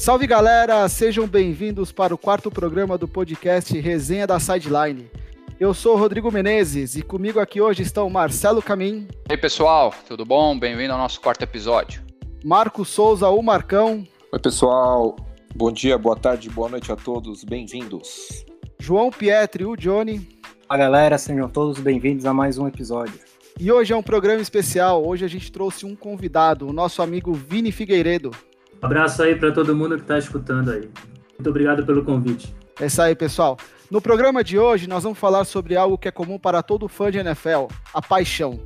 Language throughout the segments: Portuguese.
Salve galera, sejam bem-vindos para o quarto programa do podcast Resenha da Sideline. Eu sou o Rodrigo Menezes e comigo aqui hoje estão Marcelo Camin. E aí pessoal, tudo bom? Bem-vindo ao nosso quarto episódio. Marco Souza, o Marcão. Oi pessoal, bom dia, boa tarde, boa noite a todos, bem-vindos. João Pietri, o Johnny. Fala galera, sejam todos bem-vindos a mais um episódio. E hoje é um programa especial. Hoje a gente trouxe um convidado, o nosso amigo Vini Figueiredo. Abraço aí para todo mundo que está escutando aí. Muito obrigado pelo convite. É isso aí, pessoal. No programa de hoje, nós vamos falar sobre algo que é comum para todo fã de NFL: a paixão.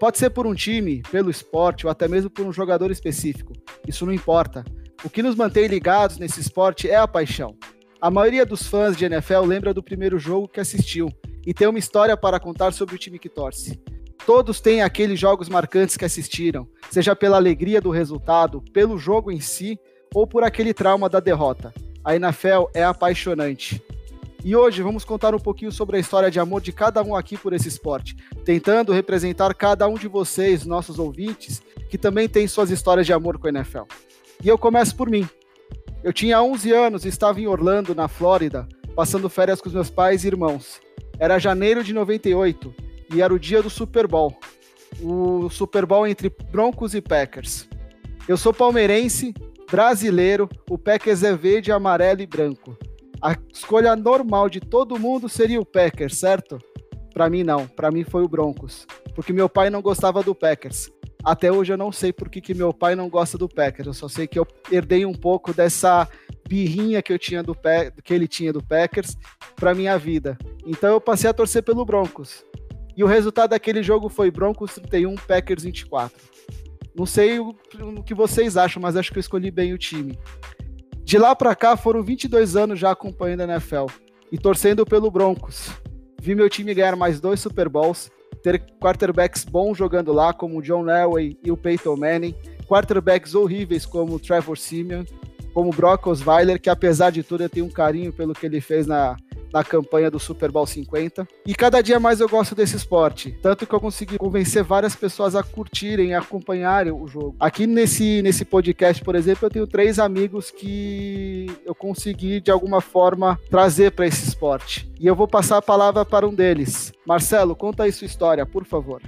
Pode ser por um time, pelo esporte ou até mesmo por um jogador específico. Isso não importa. O que nos mantém ligados nesse esporte é a paixão. A maioria dos fãs de NFL lembra do primeiro jogo que assistiu e tem uma história para contar sobre o time que torce. Todos têm aqueles jogos marcantes que assistiram, seja pela alegria do resultado, pelo jogo em si ou por aquele trauma da derrota. A NFL é apaixonante. E hoje vamos contar um pouquinho sobre a história de amor de cada um aqui por esse esporte, tentando representar cada um de vocês, nossos ouvintes, que também tem suas histórias de amor com a NFL. E eu começo por mim. Eu tinha 11 anos e estava em Orlando, na Flórida, passando férias com os meus pais e irmãos. Era janeiro de 98 e era o dia do Super Bowl. O Super Bowl entre Broncos e Packers. Eu sou palmeirense, brasileiro, o Packers é verde, amarelo e branco. A escolha normal de todo mundo seria o Packers, certo? Para mim não, para mim foi o Broncos, porque meu pai não gostava do Packers. Até hoje eu não sei por que, que meu pai não gosta do Packers. Eu só sei que eu herdei um pouco dessa birrinha que eu tinha do que ele tinha do Packers para minha vida. Então eu passei a torcer pelo Broncos. E o resultado daquele jogo foi Broncos 31, Packers 24. Não sei o, o que vocês acham, mas acho que eu escolhi bem o time. De lá para cá foram 22 anos já acompanhando a NFL e torcendo pelo Broncos. Vi meu time ganhar mais dois Super Bowls, ter quarterbacks bons jogando lá, como o John Elway e o Peyton Manning, quarterbacks horríveis como o Trevor Simeon, como o Brock Osweiler, que apesar de tudo eu tenho um carinho pelo que ele fez na, na campanha do Super Bowl 50. E cada dia mais eu gosto desse esporte, tanto que eu consegui convencer várias pessoas a curtirem, a acompanharem o jogo. Aqui nesse, nesse podcast, por exemplo, eu tenho três amigos que eu consegui de alguma forma trazer para esse esporte. E eu vou passar a palavra para um deles. Marcelo, conta aí sua história, por favor.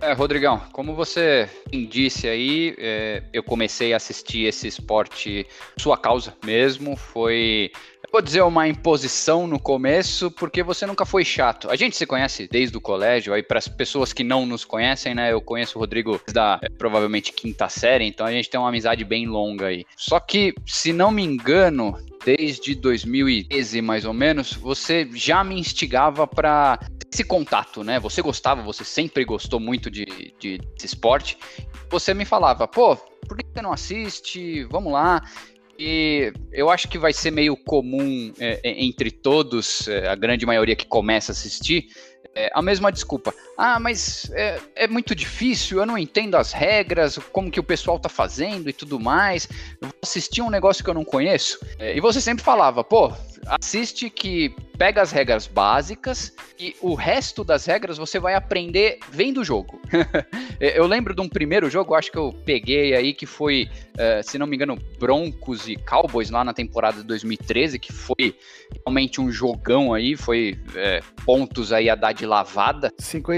É, Rodrigão, como você disse aí, é, eu comecei a assistir esse esporte sua causa mesmo. Foi vou dizer uma imposição no começo, porque você nunca foi chato. A gente se conhece desde o colégio, aí para as pessoas que não nos conhecem, né? Eu conheço o Rodrigo da é, provavelmente quinta série, então a gente tem uma amizade bem longa aí. Só que, se não me engano, desde 2013 mais ou menos, você já me instigava para esse contato, né? Você gostava, você sempre gostou muito de, de, desse esporte. Você me falava, pô, por que você não assiste? Vamos lá. E eu acho que vai ser meio comum é, é, entre todos, é, a grande maioria que começa a assistir, é, a mesma desculpa. Ah, mas é, é, muito difícil, eu não entendo as regras, como que o pessoal tá fazendo e tudo mais. Eu vou assistir um negócio que eu não conheço. É, e você sempre falava, pô, assiste que pega as regras básicas e o resto das regras você vai aprender vendo o jogo. eu lembro de um primeiro jogo, acho que eu peguei aí, que foi, uh, se não me engano, Broncos e Cowboys lá na temporada de 2013, que foi realmente um jogão aí, foi é, pontos aí a dar de lavada.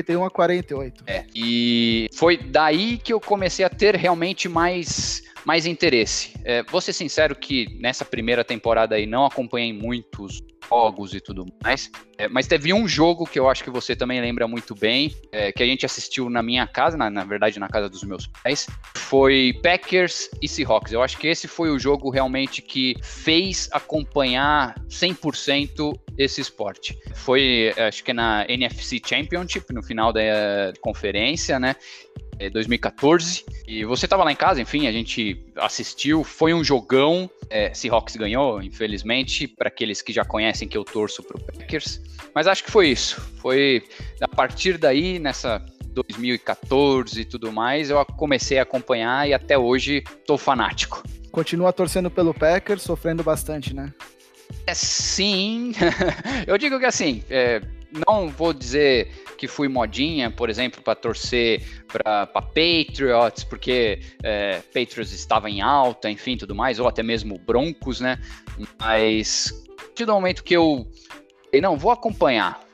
51 a 48. É, e foi daí que eu comecei a ter realmente mais mais interesse. É, vou ser sincero que nessa primeira temporada aí não acompanhei muitos jogos e tudo mais, é, mas teve um jogo que eu acho que você também lembra muito bem, é, que a gente assistiu na minha casa, na, na, verdade na casa dos meus pais, foi Packers e Seahawks. Eu acho que esse foi o jogo realmente que fez acompanhar 100% esse esporte. Foi, acho que na NFC Championship, no final da conferência, né? 2014. É, e você estava lá em casa, enfim, a gente assistiu. Foi um jogão. É, Seahawks ganhou, infelizmente, para aqueles que já conhecem que eu torço para o Packers. Mas acho que foi isso. Foi a partir daí, nessa 2014 e tudo mais, eu comecei a acompanhar e até hoje estou fanático. Continua torcendo pelo Packers, sofrendo bastante, né? É, sim, eu digo que assim, é, não vou dizer que fui modinha, por exemplo, para torcer para Patriots, porque é, Patriots estava em alta, enfim, tudo mais, ou até mesmo Broncos, né? Mas a partir do momento que eu não vou acompanhar,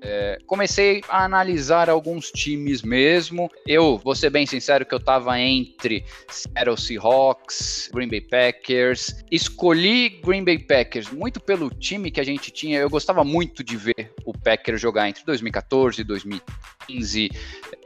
é, comecei a analisar alguns times mesmo. Eu vou ser bem sincero que eu estava entre Seattle Seahawks, Green Bay Packers. Escolhi Green Bay Packers muito pelo time que a gente tinha. Eu gostava muito de ver o Packers jogar entre 2014 e 2015.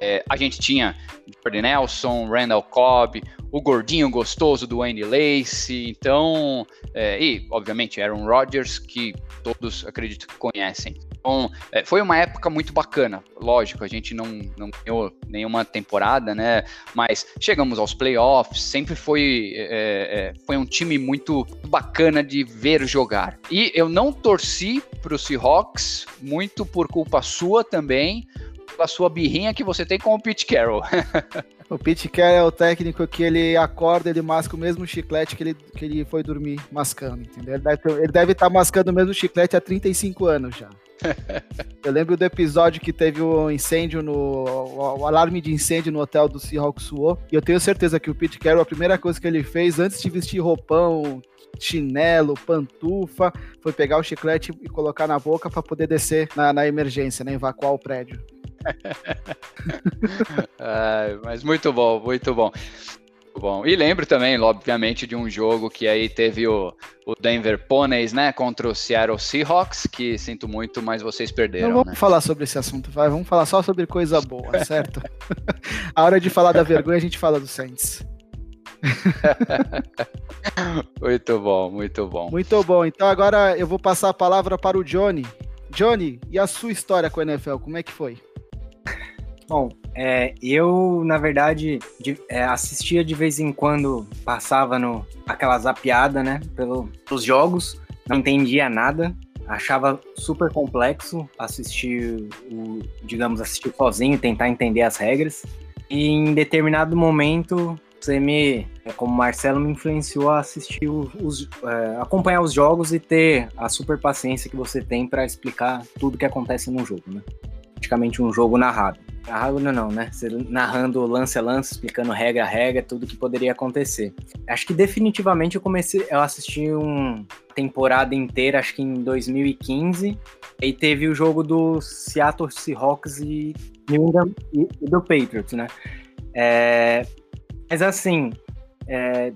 É, a gente tinha Jordan Nelson, Randall Cobb, o gordinho gostoso do Wayne Lace, então, é, e obviamente Aaron Rodgers, que todos acredito que conhecem. Então, é, foi uma época muito bacana. Lógico, a gente não, não ganhou nenhuma temporada, né? Mas chegamos aos playoffs, sempre foi, é, é foi um time muito bacana de ver jogar. E eu não torci para o Seahawks, muito por culpa sua também, pela sua birrinha que você tem com o Pete Carroll. o Pete Carroll é o técnico que ele acorda, ele masca o mesmo chiclete que ele, que ele foi dormir mascando, entendeu? Ele deve, estar mascando o mesmo chiclete há 35 anos já. Eu lembro do episódio que teve o um incêndio no. O, o, alarme de incêndio no hotel do Seahawks suou. E eu tenho certeza que o Pete Carroll, a primeira coisa que ele fez antes de vestir roupão, chinelo, pantufa, foi pegar o chiclete e colocar na boca para poder descer na, na emergência, né? Evacuar o prédio. Mas muito bom, muito bom. Bom, e lembro também, obviamente, de um jogo que aí teve o, o Denver Ponies, né, contra o Seattle Seahawks, que sinto muito, mas vocês perderam. Não vamos né? falar sobre esse assunto, vai, vamos falar só sobre coisa boa, certo? a hora de falar da vergonha, a gente fala do Saints. muito bom, muito bom. Muito bom. Então agora eu vou passar a palavra para o Johnny. Johnny, e a sua história com a NFL, como é que foi? Bom, é, eu, na verdade, de, é, assistia de vez em quando, passava no aquela zapiada, né, pelo, pelos jogos, não entendia nada, achava super complexo assistir, o, digamos, assistir sozinho, tentar entender as regras. E em determinado momento, você me, é, como Marcelo, me influenciou a assistir os, é, acompanhar os jogos e ter a super paciência que você tem para explicar tudo que acontece no jogo, né? Praticamente um jogo narrado. Narrado não, né? Você narrando lance a lance, explicando regra a regra, tudo que poderia acontecer. Acho que definitivamente eu comecei, eu assisti uma temporada inteira, acho que em 2015, e teve o jogo do Seattle Seahawks e, e do Patriots, né? É, mas assim, é,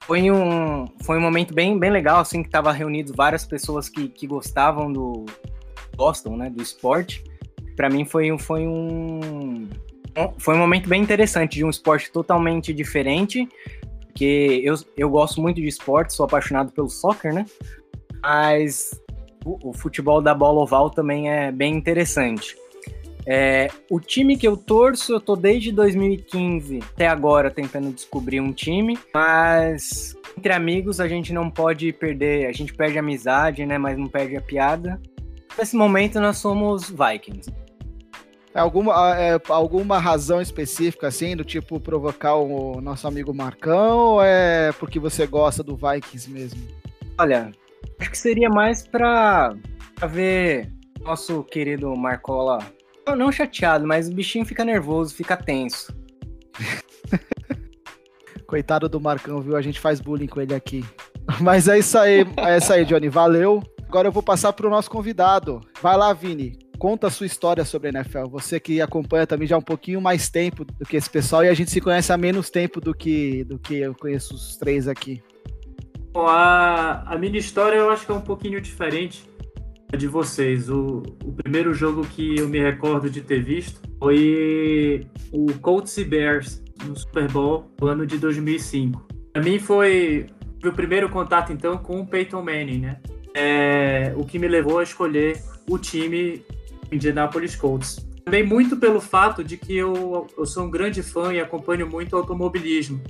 foi um, foi um momento bem, bem legal, assim, que tava reunidos várias pessoas que, que gostavam do, gostam, né, do esporte para mim foi, foi um foi um momento bem interessante de um esporte totalmente diferente, porque eu, eu gosto muito de esporte, sou apaixonado pelo soccer, né? Mas o, o futebol da bola oval também é bem interessante. É, o time que eu torço, eu tô desde 2015 até agora tentando descobrir um time, mas entre amigos a gente não pode perder, a gente perde a amizade, né? Mas não perde a piada. Nesse momento nós somos Vikings. É alguma, é, alguma razão específica, assim, do tipo provocar o nosso amigo Marcão, ou é porque você gosta do Vikings mesmo? Olha, acho que seria mais pra, pra ver nosso querido Marcola, não, não chateado, mas o bichinho fica nervoso, fica tenso. Coitado do Marcão, viu? A gente faz bullying com ele aqui. Mas é isso aí, é isso aí, Johnny. Valeu. Agora eu vou passar para o nosso convidado. Vai lá, Vini conta a sua história sobre a NFL. Você que acompanha também já um pouquinho mais tempo do que esse pessoal e a gente se conhece há menos tempo do que, do que eu conheço os três aqui. Bom, a, a minha história eu acho que é um pouquinho diferente de vocês. O, o primeiro jogo que eu me recordo de ter visto foi o Colts e Bears no Super Bowl do ano de 2005. Para mim foi o primeiro contato então com o Peyton Manning, né? É, o que me levou a escolher o time Indianapolis Colts. Também muito pelo fato de que eu, eu sou um grande fã e acompanho muito automobilismo.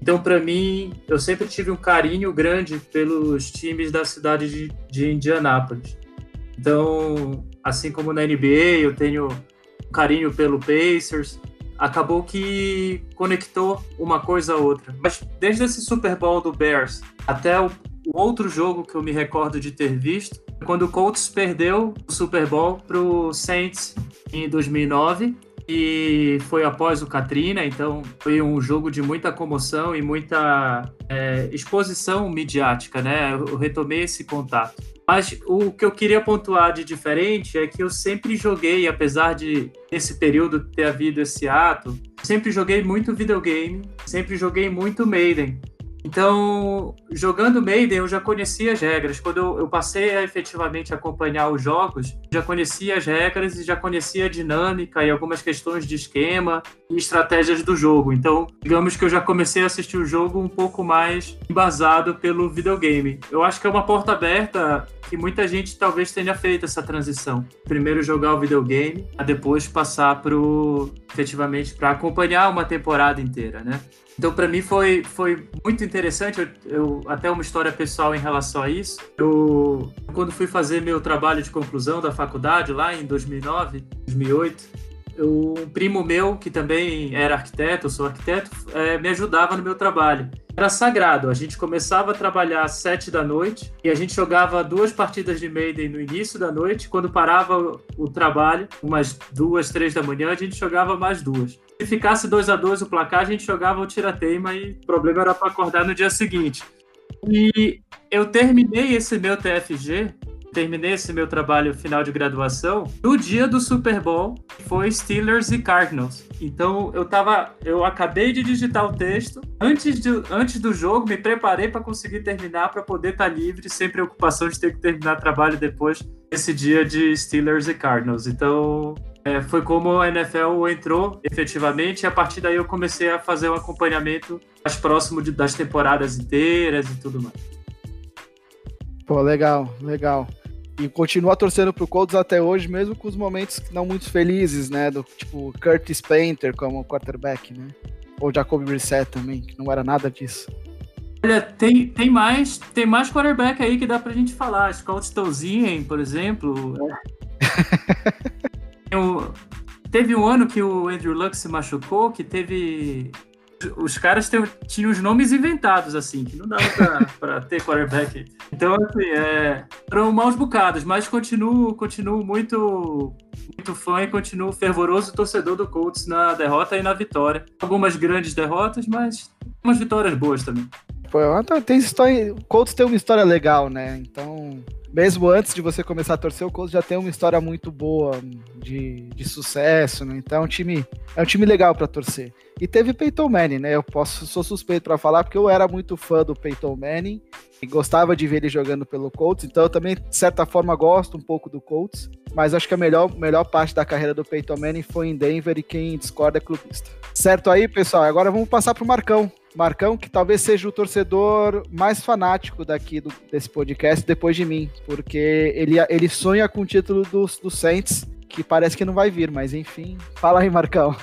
Então, para mim, eu sempre tive um carinho grande pelos times da cidade de, de Indianápolis. Então, assim como na NBA, eu tenho um carinho pelo Pacers. Acabou que conectou uma coisa a outra. Mas desde esse Super Bowl do Bears até o, o outro jogo que eu me recordo de ter visto, quando o Colts perdeu o Super Bowl para o Saints em 2009 e foi após o Katrina, então foi um jogo de muita comoção e muita é, exposição midiática, né? Eu retomei esse contato. Mas o que eu queria pontuar de diferente é que eu sempre joguei, apesar de nesse período ter havido esse ato, sempre joguei muito videogame, sempre joguei muito Maiden. Então, jogando Maiden, eu já conhecia as regras. Quando eu, passei a efetivamente acompanhar os jogos, já conhecia as regras e já conhecia a dinâmica e algumas questões de esquema e estratégias do jogo. Então, digamos que eu já comecei a assistir o jogo um pouco mais embasado pelo videogame. Eu acho que é uma porta aberta que muita gente talvez tenha feito essa transição. Primeiro jogar o videogame, a depois passar pro efetivamente para acompanhar uma temporada inteira, né? Então, para mim foi, foi muito interessante. Eu, eu, até uma história pessoal em relação a isso. Eu, quando fui fazer meu trabalho de conclusão da faculdade lá em 2009, 2008, um primo meu que também era arquiteto, eu sou arquiteto, é, me ajudava no meu trabalho. Era sagrado. A gente começava a trabalhar às sete da noite e a gente jogava duas partidas de Maiden no início da noite. Quando parava o trabalho, umas duas, três da manhã, a gente jogava mais duas. Se ficasse 2 a 2 o placar, a gente jogava o tira-teima e o problema era para acordar no dia seguinte. E eu terminei esse meu TFG, terminei esse meu trabalho final de graduação no dia do Super Bowl, que foi Steelers e Cardinals. Então eu tava, eu acabei de digitar o texto antes, de, antes do jogo, me preparei para conseguir terminar para poder estar tá livre sem preocupação de ter que terminar trabalho depois esse dia de Steelers e Cardinals. Então é, foi como a NFL entrou efetivamente, e a partir daí eu comecei a fazer um acompanhamento mais próximo de, das temporadas inteiras e tudo mais. Pô, legal, legal. E continua torcendo pro Colts até hoje, mesmo com os momentos não muito felizes, né? Do tipo Curtis Painter como quarterback, né? Ou Jacoby Brissett também, que não era nada disso. Olha, tem, tem mais tem mais quarterback aí que dá pra gente falar. Scott Stolzien, por exemplo. É. Eu, teve um ano que o Andrew Luck se machucou, que teve. Os caras tinham os nomes inventados, assim, que não dava pra, pra ter quarterback. Então, assim, é, foram maus bocados, mas continuo, continuo muito, muito fã e continuo fervoroso torcedor do Colts na derrota e na vitória. Algumas grandes derrotas, mas umas vitórias boas também. Pô, tem história. O Colts tem uma história legal, né? Então mesmo antes de você começar a torcer, o Colts já tem uma história muito boa de, de sucesso, né? Então é um time, é um time legal para torcer. E teve Peyton Manning, né? Eu posso, sou suspeito para falar porque eu era muito fã do Peyton Manning e gostava de ver ele jogando pelo Colts, então eu também, de certa forma, gosto um pouco do Colts, mas acho que a melhor, melhor parte da carreira do Peyton Manning foi em Denver e quem discorda é clubista. Certo aí, pessoal? Agora vamos passar pro Marcão. Marcão, que talvez seja o torcedor mais fanático daqui do, desse podcast depois de mim, porque ele, ele sonha com o título dos do Saints, que parece que não vai vir, mas enfim. Fala aí, Marcão.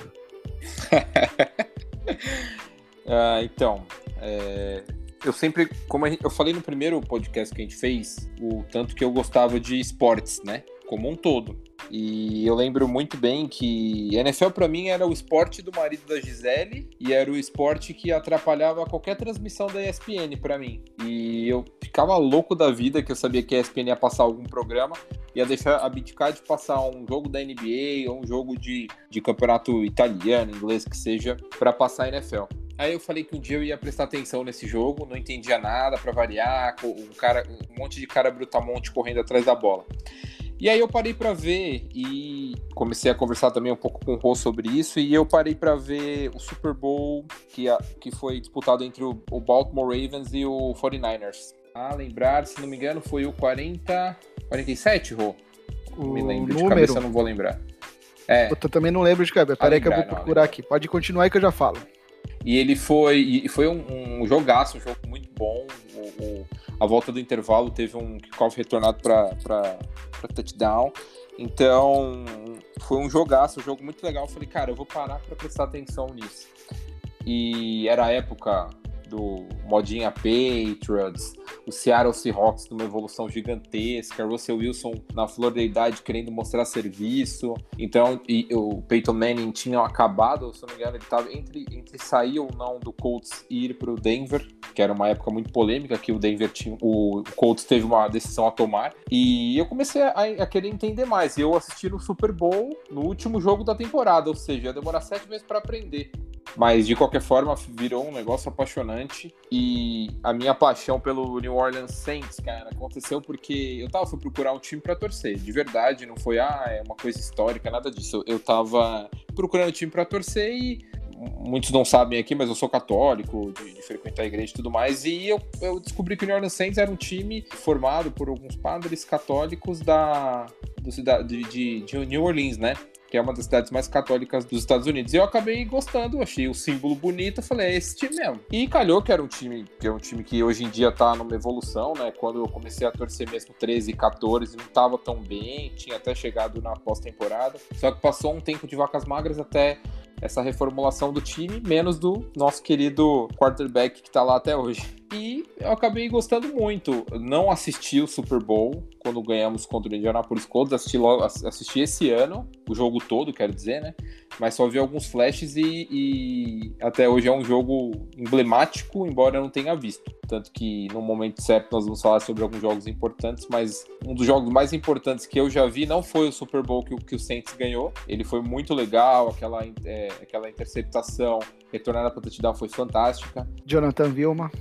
ah, então, é, eu sempre, como gente, eu falei no primeiro podcast que a gente fez, o tanto que eu gostava de esportes, né? Como um todo. E eu lembro muito bem que NFL para mim era o esporte do marido da Gisele e era o esporte que atrapalhava qualquer transmissão da ESPN para mim. E eu ficava louco da vida que eu sabia que a ESPN ia passar algum programa, ia deixar abdicar de passar um jogo da NBA ou um jogo de, de campeonato italiano, inglês que seja, para passar a NFL. Aí eu falei que um dia eu ia prestar atenção nesse jogo, não entendia nada para variar, um cara, um monte de cara brutamonte correndo atrás da bola. E aí eu parei para ver e comecei a conversar também um pouco com o Rô sobre isso e eu parei para ver o Super Bowl que, a, que foi disputado entre o, o, Baltimore Ravens e o 49ers. A lembrar, se não me engano, foi o 40 47, Rô? Não me lembro número. de cabeça, não vou lembrar. É. Eu também não lembro de cabeça. Peraí que eu vou procurar aqui. Pode continuar aí que eu já falo. E ele foi, e foi um, um jogaço, um jogo muito bom. O, o, a volta do intervalo teve um kickoff retornado para touchdown. Então, foi um jogaço, um jogo muito legal. Eu falei, cara, eu vou parar para prestar atenção nisso. E era a época do modinha Patriots, o Seattle Seahawks numa evolução gigantesca, Russell Wilson na flor da idade querendo mostrar serviço. Então, e, o Peyton Manning tinha acabado, se não me engano, ele estava entre, entre sair ou não do Colts e ir para o Denver, que era uma época muito polêmica, que o Denver tinha, o Colts teve uma decisão a tomar, e eu comecei a, a querer entender mais. Eu assisti no Super Bowl no último jogo da temporada, ou seja, ia demorar sete meses para aprender. Mas de qualquer forma, virou um negócio apaixonante. E a minha paixão pelo New Orleans Saints, cara, aconteceu porque eu tava fui procurar um time para torcer. De verdade, não foi, ah, é uma coisa histórica, nada disso. Eu tava procurando um time para torcer e muitos não sabem aqui, mas eu sou católico, de, de, frequentar a igreja e tudo mais, e eu, eu descobri que o New Orleans Saints era um time formado por alguns padres católicos da, do, de, de, de New Orleans, né? Que é uma das cidades mais católicas dos Estados Unidos. E eu acabei gostando, achei o símbolo bonito, falei, é esse time mesmo. E calhou que era um time que é um time que hoje em dia tá numa evolução, né? Quando eu comecei a torcer mesmo 13 e 14, não tava tão bem, tinha até chegado na pós-temporada. Só que passou um tempo de vacas magras até essa reformulação do time, menos do nosso querido quarterback que tá lá até hoje. E eu acabei gostando muito. Não assisti o Super Bowl quando ganhamos contra o Indianapolis Colts, assisti, logo, assisti esse ano, o jogo todo, quero dizer, né? Mas só vi alguns flashes e, e até hoje é um jogo emblemático, embora eu não tenha visto. Tanto que no momento certo nós vamos falar sobre alguns jogos importantes, mas um dos jogos mais importantes que eu já vi não foi o Super Bowl que, que o Saints ganhou. Ele foi muito legal, aquela, é, aquela interceptação retornada para o touchdown foi fantástica. Jonathan Vilma.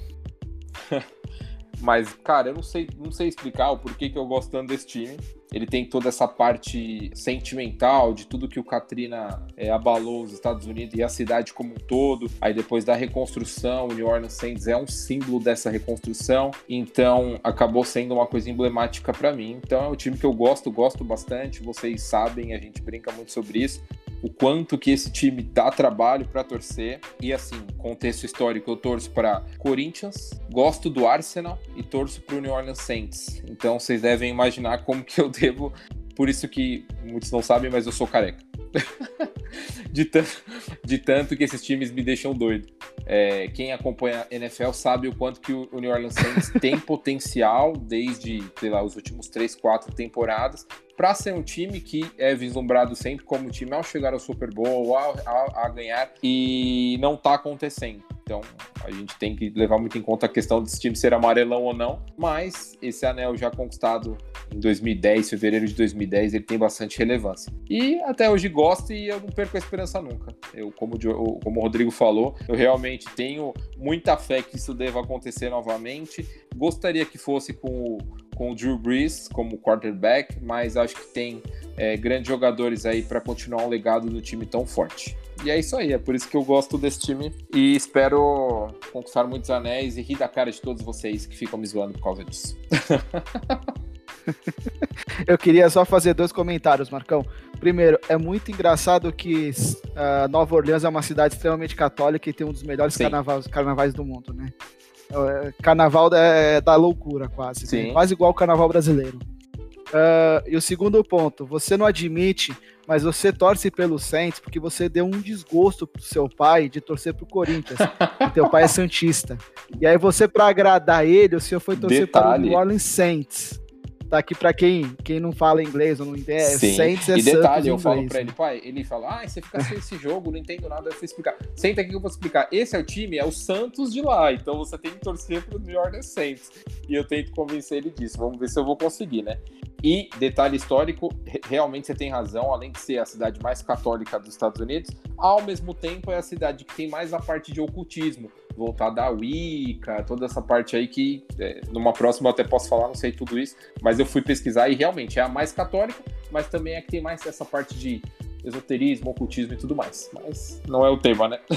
Mas, cara, eu não sei, não sei explicar o porquê que eu gosto tanto desse time. Ele tem toda essa parte sentimental de tudo que o Katrina é, abalou os Estados Unidos e a cidade como um todo. Aí depois da reconstrução, o New Orleans Saints é um símbolo dessa reconstrução. Então acabou sendo uma coisa emblemática para mim. Então é um time que eu gosto, gosto bastante. Vocês sabem, a gente brinca muito sobre isso o quanto que esse time dá trabalho para torcer. E assim, contexto histórico, eu torço para Corinthians, gosto do Arsenal e torço para o New Orleans Saints. Então vocês devem imaginar como que eu devo. Por isso que muitos não sabem, mas eu sou careca. de, tanto, de tanto que esses times me deixam doido. É, quem acompanha a NFL sabe o quanto que o New Orleans Saints tem potencial desde, sei lá, os últimos 3, 4 temporadas para ser um time que é vislumbrado sempre como time ao chegar ao Super Bowl, a, a, a ganhar, e não está acontecendo. Então a gente tem que levar muito em conta a questão desse time ser amarelão ou não. Mas esse anel já conquistado em 2010, fevereiro de 2010, ele tem bastante relevância. E até hoje gosto e eu não perco a esperança nunca. Eu, como, como o Rodrigo falou, eu realmente tenho muita fé que isso deva acontecer novamente. Gostaria que fosse com o, com o Drew Brees como quarterback, mas acho que tem é, grandes jogadores aí para continuar um legado do time tão forte. E é isso aí, é por isso que eu gosto desse time e espero conquistar muitos anéis e rir da cara de todos vocês que ficam me zoando por causa disso. eu queria só fazer dois comentários, Marcão. Primeiro, é muito engraçado que uh, Nova Orleans é uma cidade extremamente católica e tem um dos melhores carnavais, carnavais do mundo, né? É, carnaval é da loucura, quase. Né? Quase igual o carnaval brasileiro. Uh, e o segundo ponto, você não admite, mas você torce pelo Saints porque você deu um desgosto pro seu pai de torcer pro Corinthians. teu pai é santista. E aí você, para agradar ele, o senhor foi torcer Detalhe. para o New Orleans Saints. Tá aqui para quem, quem não fala inglês ou não entende. É Sim. É e detalhe, eu falo para ele, pai, ele fala, ah, você fica sem esse jogo, não entendo nada, eu vou explicar. Senta aqui que eu vou explicar. Esse é o time, é o Santos de lá, então você tem que torcer pro New Orleans Saints. E eu tento convencer ele disso, vamos ver se eu vou conseguir, né? E, detalhe histórico, realmente você tem razão, além de ser a cidade mais católica dos Estados Unidos, ao mesmo tempo é a cidade que tem mais a parte de ocultismo, voltada à Wicca, toda essa parte aí que é, numa próxima eu até posso falar, não sei tudo isso, mas eu fui pesquisar e realmente é a mais católica, mas também é que tem mais essa parte de esoterismo, ocultismo e tudo mais. Mas não é o tema, né?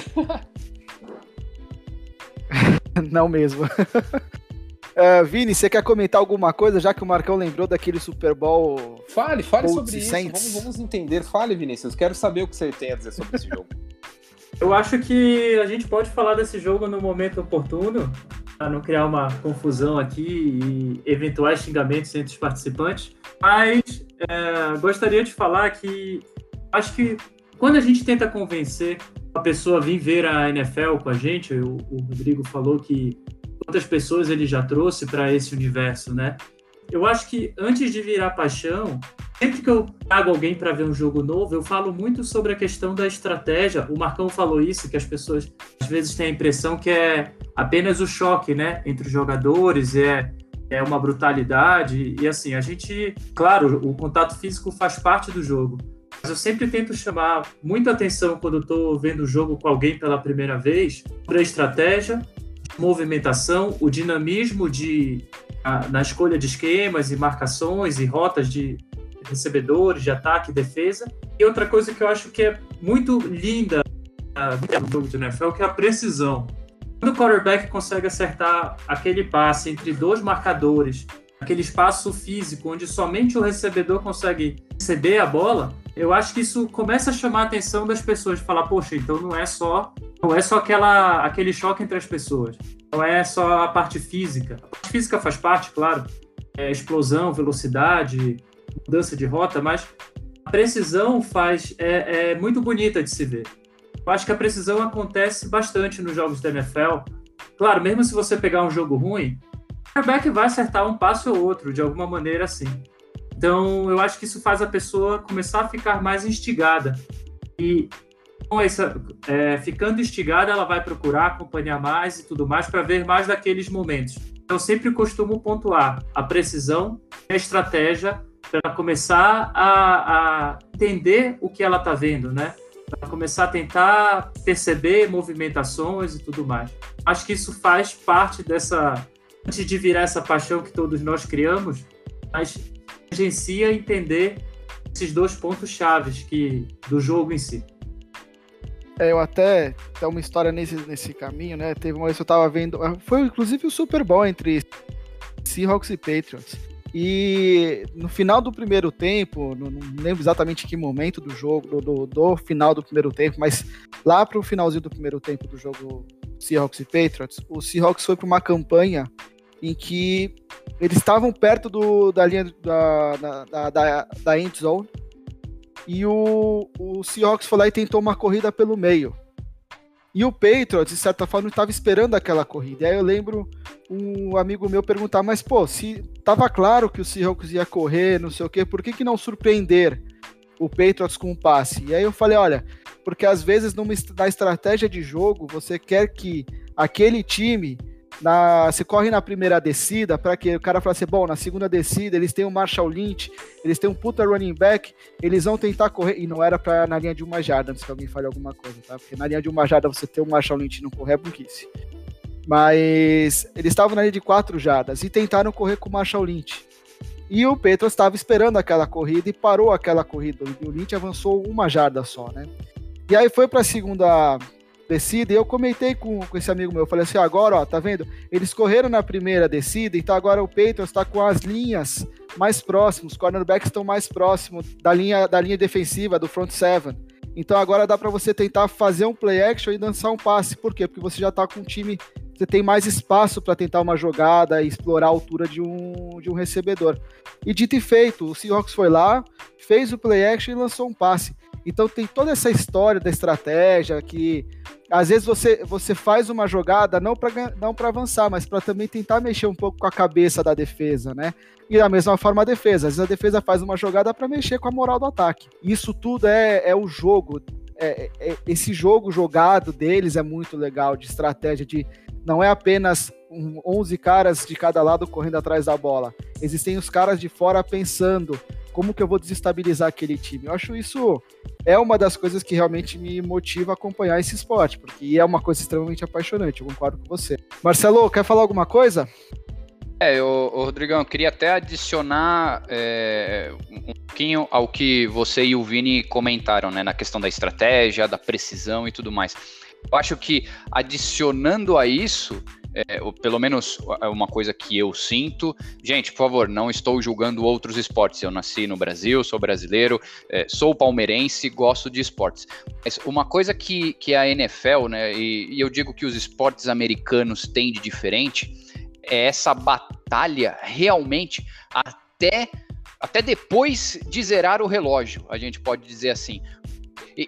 não mesmo. Uh, Vini, você quer comentar alguma coisa, já que o Marcão lembrou daquele Super Bowl? Fale, fale Colts sobre isso. Vamos, vamos, entender. Fale, Vinícius. Quero saber o que você tem a dizer sobre esse jogo. Eu acho que a gente pode falar desse jogo no momento oportuno, para não criar uma confusão aqui e eventuais xingamentos entre os participantes. Mas é, gostaria de falar que acho que quando a gente tenta convencer a pessoa a vir ver a NFL com a gente, o, o Rodrigo falou que quantas pessoas ele já trouxe para esse universo, né? Eu acho que antes de virar paixão, sempre que eu trago alguém para ver um jogo novo, eu falo muito sobre a questão da estratégia. O Marcão falou isso, que as pessoas às vezes têm a impressão que é apenas o choque, né, entre os jogadores, é, é uma brutalidade. E assim, a gente, claro, o contato físico faz parte do jogo. Mas eu sempre tento chamar muita atenção quando estou vendo o jogo com alguém pela primeira vez sobre a estratégia, movimentação, o dinamismo de, a, na escolha de esquemas e marcações e rotas de recebedores, de ataque e defesa. E outra coisa que eu acho que é muito linda no jogo de NFL, que é a precisão. Quando o quarterback consegue acertar aquele passe entre dois marcadores, aquele espaço físico onde somente o recebedor consegue receber a bola, eu acho que isso começa a chamar a atenção das pessoas, de falar, poxa, então não é só não é só aquela, aquele choque entre as pessoas, não é só a parte física. A parte física faz parte, claro, é explosão, velocidade, mudança de rota, mas a precisão faz é, é muito bonita de se ver. Eu acho que a precisão acontece bastante nos jogos da NFL. Claro, mesmo se você pegar um jogo ruim, o quarterback vai acertar um passo ou outro, de alguma maneira assim. Então, eu acho que isso faz a pessoa começar a ficar mais instigada. E com essa, é, ficando instigada, ela vai procurar acompanhar mais e tudo mais para ver mais daqueles momentos. Eu sempre costumo pontuar a precisão e a estratégia para começar a, a, entender o que ela está vendo, né? Para começar a tentar perceber movimentações e tudo mais. Acho que isso faz parte dessa. Antes de virar essa paixão que todos nós criamos, mas agencia entender esses dois pontos chaves que do jogo em si. É, eu até tem uma história nesse, nesse caminho, né? Teve uma vez que eu tava vendo, foi inclusive o Super Bowl entre Seahawks e Patriots. E no final do primeiro tempo, não, não lembro exatamente que momento do jogo, do, do, final do primeiro tempo, mas lá pro finalzinho do primeiro tempo do jogo Seahawks e Patriots, o Seahawks foi para uma campanha em que eles estavam perto do, da linha da, da, da, da end zone e o, o Seahawks foi lá e tentou uma corrida pelo meio. E o Patriots, de certa forma, estava esperando aquela corrida. E aí eu lembro um amigo meu perguntar, mas pô, se tava claro que o Seahawks ia correr, não sei o quê, por que, que não surpreender o Patriots com um passe? E aí eu falei, olha, porque às vezes numa, na estratégia de jogo você quer que aquele time na, você corre na primeira descida para que o cara fale assim, bom, na segunda descida eles têm o Marshall Lynch, eles têm um puta running back, eles vão tentar correr, e não era para na linha de uma jarda, antes que alguém fale alguma coisa, tá? Porque na linha de uma jarda você ter o Marshall Lynch e não correr é burrice. Mas eles estavam na linha de quatro jardas e tentaram correr com o Marshall Lynch. E o Petros estava esperando aquela corrida e parou aquela corrida. E o Lynch avançou uma jarda só, né? E aí foi para a segunda descida, e eu comentei com, com esse amigo meu, eu falei assim, agora, ó, tá vendo? Eles correram na primeira descida, então agora o Patriots está com as linhas mais próximos, os cornerbacks estão mais próximos da linha, da linha defensiva, do front seven. Então agora dá para você tentar fazer um play action e dançar um passe. Por quê? Porque você já tá com um time, você tem mais espaço para tentar uma jogada e explorar a altura de um, de um recebedor. E dito e feito, o Seahawks foi lá, fez o play action e lançou um passe. Então tem toda essa história da estratégia que às vezes você, você faz uma jogada não para não avançar, mas para também tentar mexer um pouco com a cabeça da defesa, né? E da mesma forma a defesa, às vezes a defesa faz uma jogada para mexer com a moral do ataque. Isso tudo é, é o jogo, é, é, esse jogo jogado deles é muito legal de estratégia de não é apenas 11 caras de cada lado correndo atrás da bola. Existem os caras de fora pensando como que eu vou desestabilizar aquele time. Eu acho isso é uma das coisas que realmente me motiva a acompanhar esse esporte, porque é uma coisa extremamente apaixonante, eu concordo com você. Marcelo, quer falar alguma coisa? É, o, Rodrigão, eu queria até adicionar é, um pouquinho ao que você e o Vini comentaram, né, na questão da estratégia, da precisão e tudo mais. Eu acho que adicionando a isso, é, pelo menos é uma coisa que eu sinto. Gente, por favor, não estou julgando outros esportes. Eu nasci no Brasil, sou brasileiro, é, sou palmeirense, gosto de esportes. Mas uma coisa que, que a NFL, né, e, e eu digo que os esportes americanos têm de diferente, é essa batalha realmente até, até depois de zerar o relógio, a gente pode dizer assim.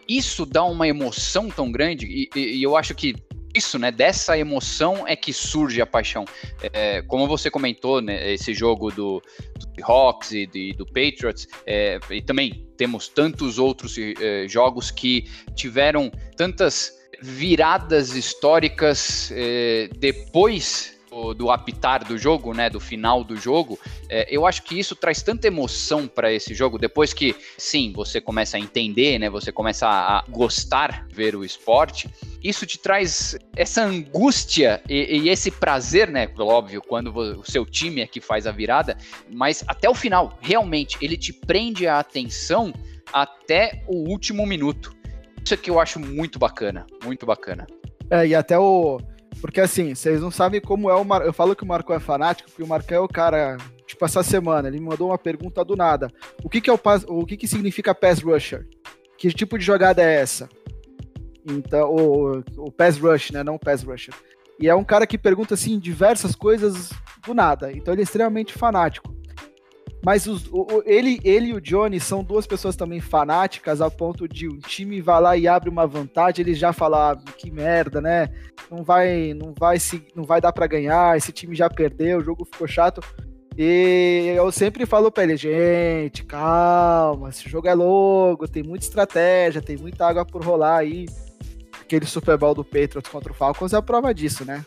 Isso dá uma emoção tão grande, e, e, e eu acho que isso, né? Dessa emoção é que surge a paixão. É, como você comentou, né? Esse jogo do, do Hawks e do, do Patriots, é, e também temos tantos outros é, jogos que tiveram tantas viradas históricas é, depois do, do, apitar do jogo, né, do final do jogo, é, eu acho que isso traz tanta emoção para esse jogo. Depois que, sim, você começa a entender, né, você começa a gostar de ver o esporte, isso te traz essa angústia e, e esse prazer, né, óbvio, quando o seu time é que faz a virada, mas até o final, realmente, ele te prende a atenção até o último minuto. Isso é que eu acho muito bacana, muito bacana. É, e até o. Porque assim, vocês não sabem como é o Mar... Eu falo que o Marco é fanático, porque o Marco é o cara. Tipo, essa semana, ele me mandou uma pergunta do nada. O que, que é o pass... O que, que significa pass rusher? Que tipo de jogada é essa? Então, o, o pass rush, né? Não o pass rusher. E é um cara que pergunta assim diversas coisas do nada. Então ele é extremamente fanático. Mas os, o, ele, ele e o Johnny são duas pessoas também fanáticas, ao ponto de um time vai lá e abre uma vantagem, eles já falam, ah, que merda, né? Não vai, não vai se, não vai dar para ganhar, esse time já perdeu, o jogo ficou chato. E eu sempre falo pra ele, gente, calma, esse jogo é louco, tem muita estratégia, tem muita água por rolar aí. Aquele Super Bowl do Patriots contra o Falcons é a prova disso, né?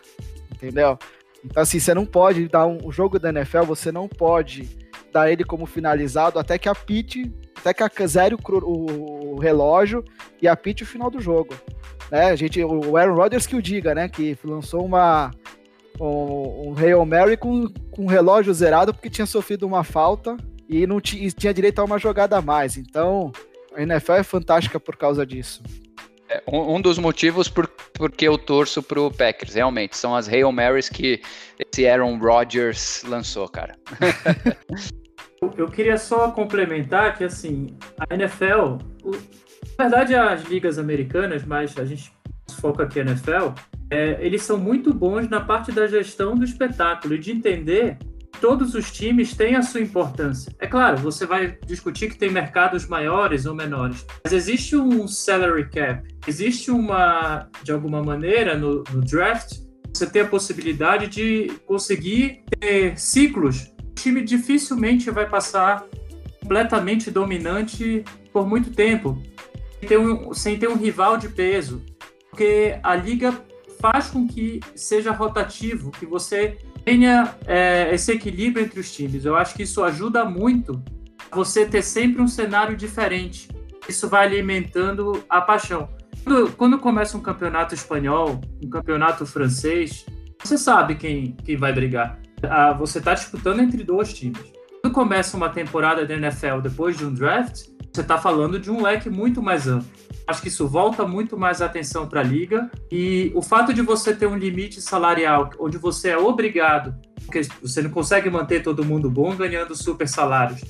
Entendeu? Então, assim, você não pode dar um, um jogo da NFL, você não pode dar ele como finalizado até que apite, até que a zere o, relógio e apite o final do jogo. Né? A gente, o Aaron Rodgers que o diga, né? Que lançou uma um, um Hail Mary com, com relógio zerado porque tinha sofrido uma falta e não e tinha direito a uma jogada a mais. Então, a NFL é fantástica por causa disso. É, um, um, dos motivos por, porque eu torço pro Packers, realmente, são as Hail Marys que esse Aaron Rodgers lançou, cara. Eu queria só complementar que, assim, a NFL, o, na verdade, as ligas americanas, mas a gente foca aqui na NFL, é, eles são muito bons na parte da gestão do espetáculo e de entender que todos os times têm a sua importância. É claro, você vai discutir que tem mercados maiores ou menores, mas existe um salary cap, existe uma, de alguma maneira, no, no draft, você tem a possibilidade de conseguir ter ciclos time dificilmente vai passar completamente dominante por muito tempo, sem ter um, sem ter um rival de peso, porque a liga faz com que seja rotativo, que você tenha é, esse equilíbrio entre os times. Eu acho que isso ajuda muito você ter sempre um cenário diferente. Isso vai alimentando a paixão. Quando, quando começa um campeonato espanhol, um campeonato francês, você sabe quem, quem vai brigar você está disputando entre dois times. Quando começa uma temporada da NFL depois de um draft, você está falando de um leque muito mais amplo. Acho que isso volta muito mais atenção para a liga e o fato de você ter um limite salarial onde você é obrigado, porque você não consegue manter todo mundo bom ganhando super salários.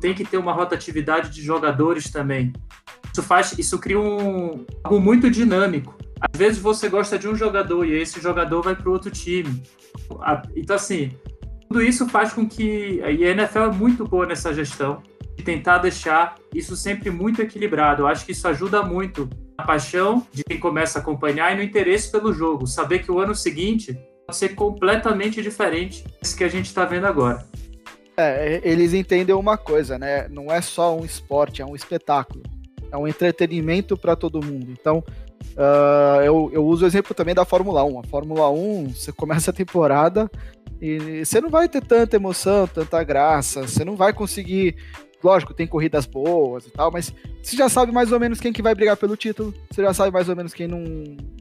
Tem que ter uma rotatividade de jogadores também. Isso faz, isso cria um algo muito dinâmico. Às vezes você gosta de um jogador e esse jogador vai para outro time. Então, assim, tudo isso faz com que. E a NFL é muito boa nessa gestão, de tentar deixar isso sempre muito equilibrado. Eu acho que isso ajuda muito a paixão de quem começa a acompanhar e no interesse pelo jogo. Saber que o ano seguinte pode ser completamente diferente desse que a gente está vendo agora. É, eles entendem uma coisa, né? Não é só um esporte, é um espetáculo. É um entretenimento para todo mundo. Então, Uh, eu, eu uso o exemplo também da Fórmula 1. A Fórmula 1, você começa a temporada e você não vai ter tanta emoção, tanta graça, você não vai conseguir. Lógico, tem corridas boas e tal, mas você já sabe mais ou menos quem que vai brigar pelo título, você já sabe mais ou menos quem não.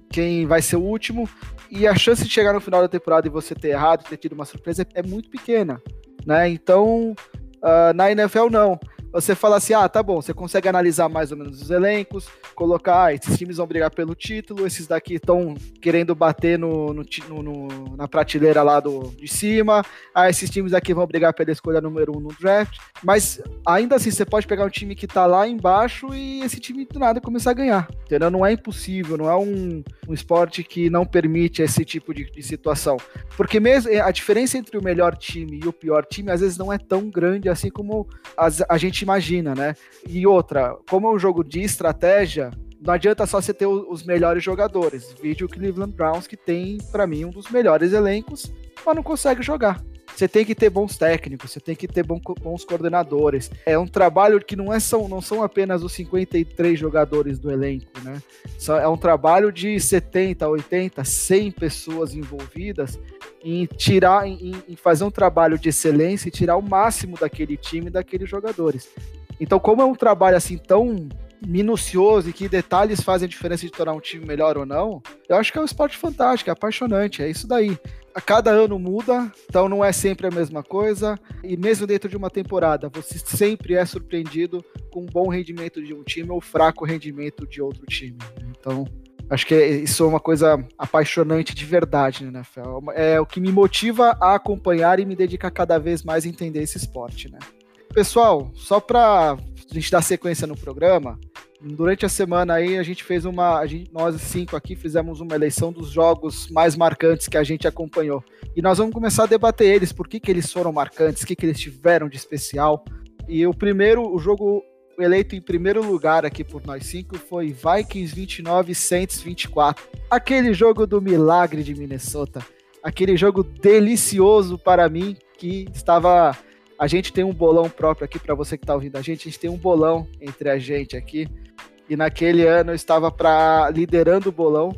quem vai ser o último, e a chance de chegar no final da temporada e você ter errado, ter tido uma surpresa é muito pequena. Né? Então, uh, na NFL não você fala assim: ah, tá bom, você consegue analisar mais ou menos os elencos, colocar, ah, esses times vão brigar pelo título, esses daqui estão querendo bater no, no, no, na prateleira lá do, de cima, ah, esses times aqui vão brigar pela escolha número um no draft. Mas ainda assim, você pode pegar um time que tá lá embaixo e esse time do nada começar a ganhar. Entendeu? Não é impossível, não é um, um esporte que não permite esse tipo de, de situação. Porque mesmo a diferença entre o melhor time e o pior time às vezes não é tão grande assim como a gente imagina, né? E outra, como é um jogo de estratégia, não adianta só você ter os melhores jogadores. Vídeo Cleveland Browns, que tem, para mim, um dos melhores elencos, mas não consegue jogar. Você tem que ter bons técnicos, você tem que ter bons coordenadores. É um trabalho que não, é, são, não são apenas os 53 jogadores do elenco, né? É um trabalho de 70, 80, 100 pessoas envolvidas em tirar, em, em fazer um trabalho de excelência e tirar o máximo daquele time, daqueles jogadores. Então, como é um trabalho assim tão minucioso e que detalhes fazem a diferença de tornar um time melhor ou não, eu acho que é um esporte fantástico, é apaixonante, é isso daí. A cada ano muda, então não é sempre a mesma coisa, e mesmo dentro de uma temporada, você sempre é surpreendido com um bom rendimento de um time ou fraco rendimento de outro time. Então, acho que isso é uma coisa apaixonante de verdade né, NFL. É o que me motiva a acompanhar e me dedicar cada vez mais a entender esse esporte, né? Pessoal, só para a gente dar sequência no programa, durante a semana aí a gente fez uma, a gente, nós cinco aqui fizemos uma eleição dos jogos mais marcantes que a gente acompanhou. E nós vamos começar a debater eles, por que, que eles foram marcantes, o que, que eles tiveram de especial. E o primeiro, o jogo eleito em primeiro lugar aqui por nós cinco foi Vikings 29, Saints 24. Aquele jogo do milagre de Minnesota. Aquele jogo delicioso para mim que estava a gente tem um bolão próprio aqui para você que está ouvindo a gente. A gente tem um bolão entre a gente aqui. E naquele ano eu estava para liderando o bolão.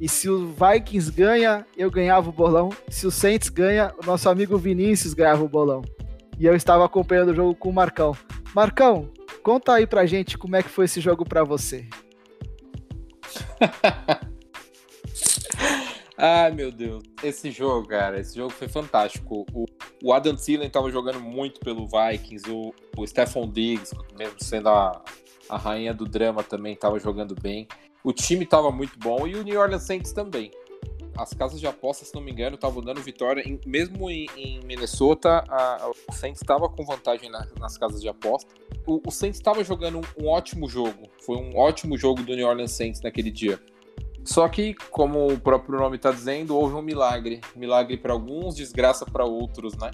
E se o Vikings ganha, eu ganhava o bolão. Se o Saints ganha, o nosso amigo Vinícius ganhava o bolão. E eu estava acompanhando o jogo com o Marcão. Marcão, conta aí pra gente como é que foi esse jogo para você. Ai, meu Deus. Esse jogo, cara, esse jogo foi fantástico. O, o Adam Thielen tava jogando muito pelo Vikings, o, o Stephon Diggs, mesmo sendo a, a rainha do drama, também tava jogando bem. O time tava muito bom e o New Orleans Saints também. As casas de aposta, se não me engano, estavam dando vitória. Em, mesmo em, em Minnesota, a, o Saints estava com vantagem na, nas casas de aposta. O, o Saints estava jogando um, um ótimo jogo. Foi um ótimo jogo do New Orleans Saints naquele dia. Só que, como o próprio nome está dizendo, houve um milagre. Milagre para alguns, desgraça para outros, né?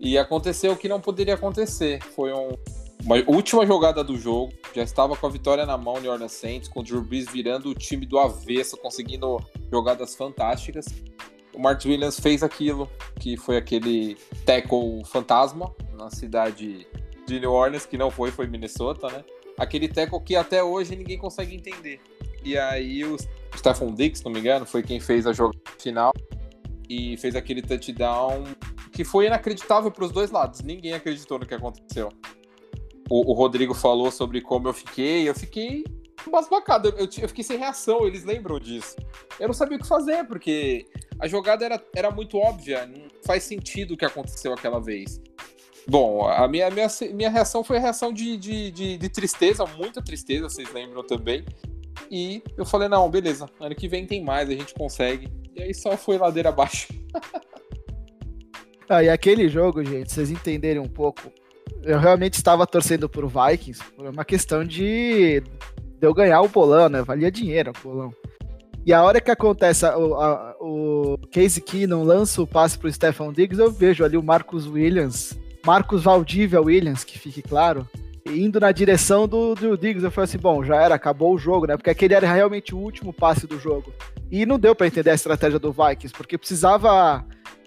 E aconteceu o que não poderia acontecer. Foi um, uma última jogada do jogo. Já estava com a vitória na mão, New Orleans Saints, com o Drew Brees virando o time do avesso, conseguindo jogadas fantásticas. O Mark Williams fez aquilo, que foi aquele tackle fantasma na cidade de New Orleans, que não foi, foi Minnesota, né? Aquele tackle que até hoje ninguém consegue entender. E aí o Stephon Diggs, se não me engano, foi quem fez a jogada final e fez aquele touchdown que foi inacreditável para os dois lados. Ninguém acreditou no que aconteceu. O, o, Rodrigo falou sobre como eu fiquei. Eu fiquei embasbacado. Eu, eu, eu, fiquei sem reação. Eles lembram disso. Eu não sabia o que fazer, porque a jogada era, era muito óbvia. Não faz sentido o que aconteceu aquela vez. Bom, a minha, minha, minha reação foi a reação de, de, de, de tristeza, muita tristeza, vocês lembram também. E eu falei, não, beleza, ano que vem tem mais, a gente consegue. E aí só foi ladeira abaixo. ah, e aquele jogo, gente, vocês entenderem um pouco, eu realmente estava torcendo por Vikings por uma questão de, de eu ganhar o bolão, né? Valia dinheiro o bolão. E a hora que acontece o, a, o Casey Keenum lança o passe pro Stefan Diggs, eu vejo ali o Marcus Williams, Marcos Valdívia Williams, que fique claro, indo na direção do, do Diggs. Eu falei assim, bom, já era, acabou o jogo, né? Porque aquele era realmente o último passe do jogo. E não deu para entender a estratégia do Vikings, porque precisava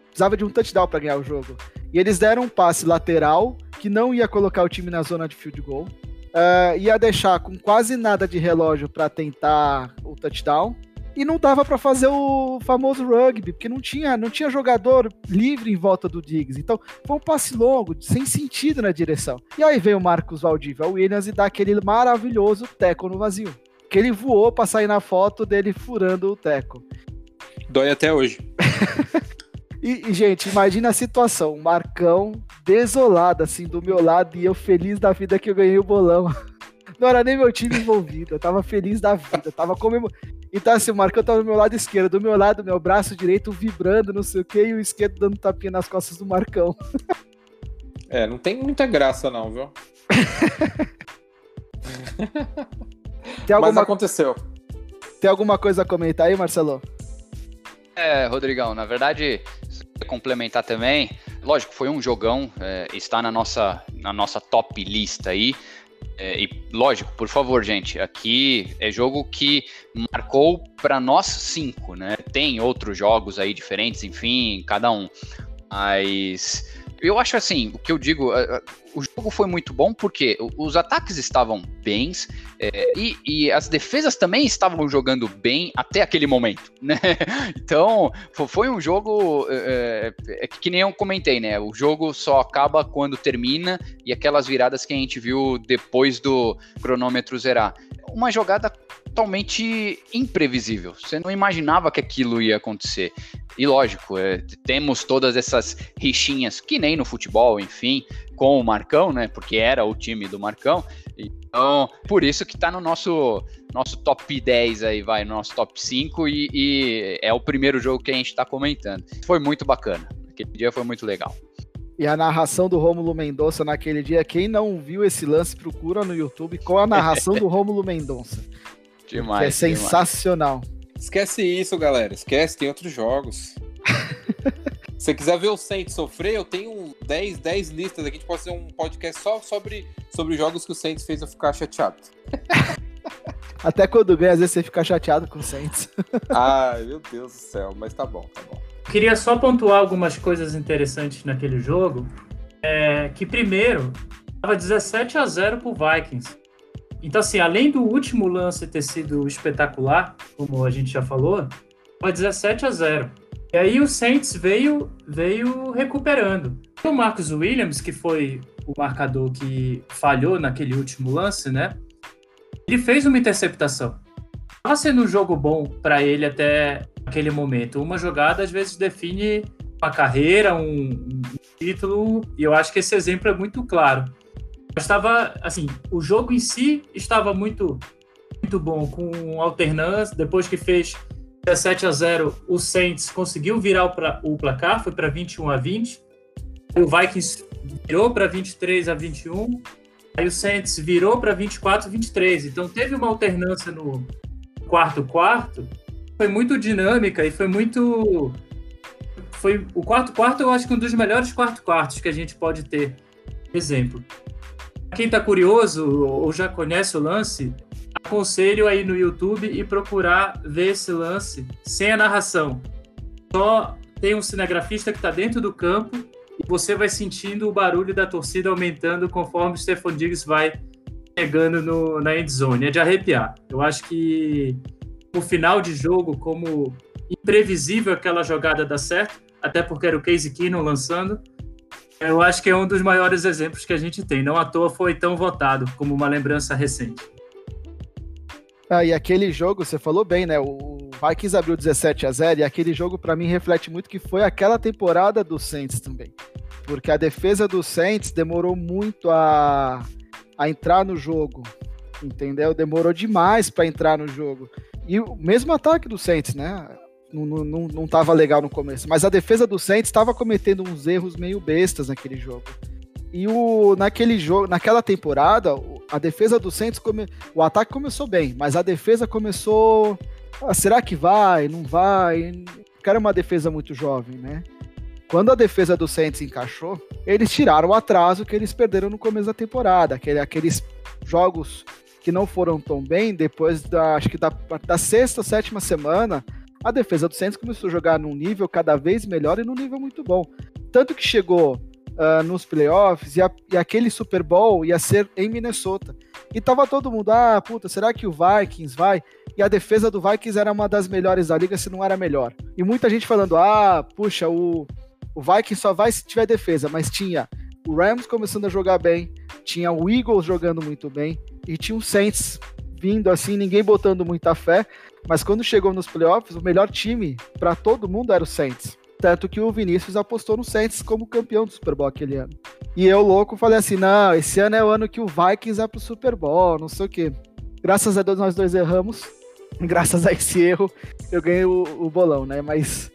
precisava de um touchdown para ganhar o jogo. E eles deram um passe lateral que não ia colocar o time na zona de field goal. Uh, ia deixar com quase nada de relógio para tentar o touchdown e não dava para fazer o famoso rugby, porque não tinha, não tinha jogador livre em volta do Diggs. Então, foi um passe longo, sem sentido na direção. E aí veio o Marcos Valdívia Williams e dá aquele maravilhoso teco no vazio. Que ele voou para sair na foto dele furando o teco. Dói até hoje. e, e, gente, imagina a situação: Marcão desolado, assim, do meu lado, e eu feliz da vida que eu ganhei o bolão. Não era nem meu time envolvido, eu tava feliz da vida, tava comemorando. Então, assim, o Marcão tava do meu lado esquerdo, do meu lado, meu braço direito vibrando, não sei o que, e o esquerdo dando tapinha nas costas do Marcão. É, não tem muita graça, não, viu? alguma... Mas aconteceu. Tem alguma coisa a comentar aí, Marcelo? É, Rodrigão, na verdade, complementar também, lógico, foi um jogão, é, está na nossa, na nossa top lista aí. É, e lógico, por favor, gente, aqui é jogo que marcou para nós cinco, né? Tem outros jogos aí diferentes, enfim, cada um. Mas eu acho assim, o que eu digo, o jogo foi muito bom porque os ataques estavam bens é, e, e, as defesas também estavam jogando bem até aquele momento, né? Então foi um jogo é, é, que nem eu comentei, né? O jogo só acaba quando termina e aquelas viradas que a gente viu depois do cronômetro zerar. Uma jogada totalmente imprevisível. Você não imaginava que aquilo ia acontecer. E lógico, é, temos todas essas rixinhas, que nem no futebol, enfim, com o Marcão, né? Porque era o time do Marcão. Então, por isso que tá no nosso, nosso top 10 aí, vai, no nosso top 5, e, e é o primeiro jogo que a gente está comentando. Foi muito bacana. Aquele dia foi muito legal. E a narração do Rômulo Mendonça naquele dia, quem não viu esse lance, procura no YouTube com a narração do Rômulo Mendonça. Demais. Que é sensacional. Demais. Esquece isso, galera. Esquece, tem outros jogos. Se você quiser ver o Saints sofrer, eu tenho 10, 10 listas aqui. A gente pode fazer um podcast só sobre, sobre jogos que o Saints fez eu ficar chateado. Até quando ganha, às vezes você fica chateado com o Saints. Ai, meu Deus do céu, mas tá bom, tá bom. Queria só pontuar algumas coisas interessantes naquele jogo. É, que primeiro, estava 17 a 0 pro Vikings. Então, assim, além do último lance ter sido espetacular, como a gente já falou, foi 17 a 0. E aí o Saints veio, veio recuperando. O Marcus Williams, que foi o marcador que falhou naquele último lance, né? Ele fez uma interceptação. Estava sendo um jogo bom para ele até aquele momento. Uma jogada às vezes define uma carreira, um, um título, e eu acho que esse exemplo é muito claro. Estava assim, o jogo em si estava muito muito bom com alternância, depois que fez 17 a 0, o Saints conseguiu virar o, placar, foi para 21 a 20. O Vikings virou para 23 a 21. Aí o Saints virou para 24 a 23. Então teve uma alternância no quarto quarto. Foi muito dinâmica e foi muito foi o quarto quarto eu acho que um dos melhores quarto quartos que a gente pode ter. Exemplo. Quem está curioso ou já conhece o lance, aconselho aí no YouTube e procurar ver esse lance sem a narração. Só tem um cinegrafista que está dentro do campo e você vai sentindo o barulho da torcida aumentando conforme o Stefan Diggs vai chegando no, na endzone. É de arrepiar. Eu acho que o final de jogo, como imprevisível aquela jogada dar certo, até porque era o Casey Keenum lançando, eu acho que é um dos maiores exemplos que a gente tem. Não à toa foi tão votado como uma lembrança recente. Ah, e aquele jogo, você falou bem, né? O Vikings abriu 17 a 0 e aquele jogo para mim reflete muito que foi aquela temporada do Saints também. Porque a defesa do Saints demorou muito a, a entrar no jogo, entendeu? Demorou demais para entrar no jogo. E o mesmo ataque do Saints, né? Não, não, não tava legal no começo, mas a defesa do Saints estava cometendo uns erros meio bestas naquele jogo. E o, naquele jogo, naquela temporada, a defesa do Santos, come, o ataque começou bem, mas a defesa começou. Ah, será que vai? Não vai? Era uma defesa muito jovem, né? Quando a defesa do Saints encaixou, eles tiraram o atraso que eles perderam no começo da temporada. Aquele, aqueles jogos que não foram tão bem, depois da, acho que da, da sexta ou sétima semana, a defesa do Saints começou a jogar num nível cada vez melhor e num nível muito bom. Tanto que chegou uh, nos playoffs e, a, e, aquele Super Bowl ia ser em Minnesota. E tava todo mundo, ah, puta, será que o Vikings vai? E a defesa do Vikings era uma das melhores da liga, se não era melhor. E muita gente falando, ah, puxa, o, o Vikings só vai se tiver defesa, mas tinha o Rams começando a jogar bem, tinha o Eagles jogando muito bem, e tinha o Saints vindo assim, ninguém botando muita fé, mas quando chegou nos playoffs, o melhor time para todo mundo era o Saints. Tanto que o Vinícius apostou no Saints como campeão do Super Bowl aquele ano. E eu, louco, falei assim: não, esse ano é o ano que o Vikings vai pro Super Bowl, não sei o quê. Graças a Deus nós dois erramos. Graças a esse erro, eu ganhei o, o bolão, né? Mas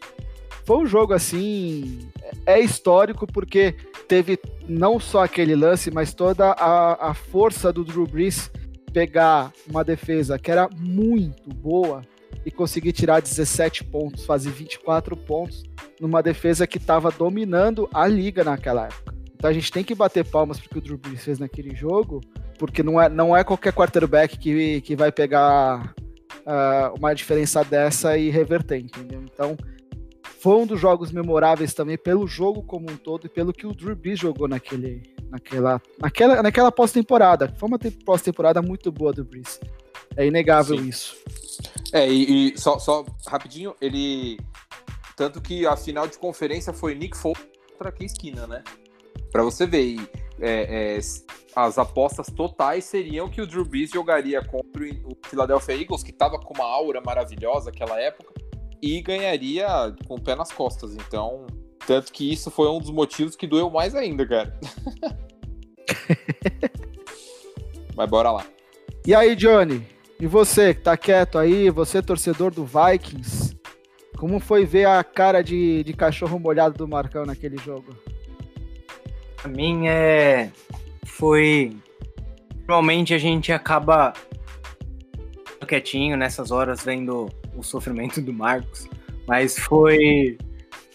foi um jogo assim. É histórico porque teve não só aquele lance, mas toda a, a força do Drew Brees pegar uma defesa que era muito boa e conseguir tirar 17 pontos, fazer 24 pontos numa defesa que estava dominando a liga naquela época. Então a gente tem que bater palmas porque o Drew Brees fez naquele jogo, porque não é, não é qualquer quarterback que, que vai pegar uh, uma diferença dessa e reverter, entendeu? Então foi um dos jogos memoráveis também pelo jogo como um todo e pelo que o Drew Brees jogou naquele, naquela, naquela, naquela pós-temporada. Foi uma pós-temporada muito boa do Brees. É inegável Sim. isso. É, e, e, só, só rapidinho, ele. Tanto que a final de conferência foi Nick Foles contra que esquina, né? Pra você ver. E, é, é, as apostas totais seriam que o Drew Brees jogaria contra o Philadelphia Eagles, que tava com uma aura maravilhosa naquela época, e ganharia com o pé nas costas. Então, tanto que isso foi um dos motivos que doeu mais ainda, cara. Mas bora lá. E aí, Johnny? E você que tá quieto aí, você torcedor do Vikings, como foi ver a cara de, de cachorro molhado do Marcão naquele jogo? A mim é. Foi. Normalmente a gente acaba quietinho nessas horas vendo o sofrimento do Marcos, mas foi.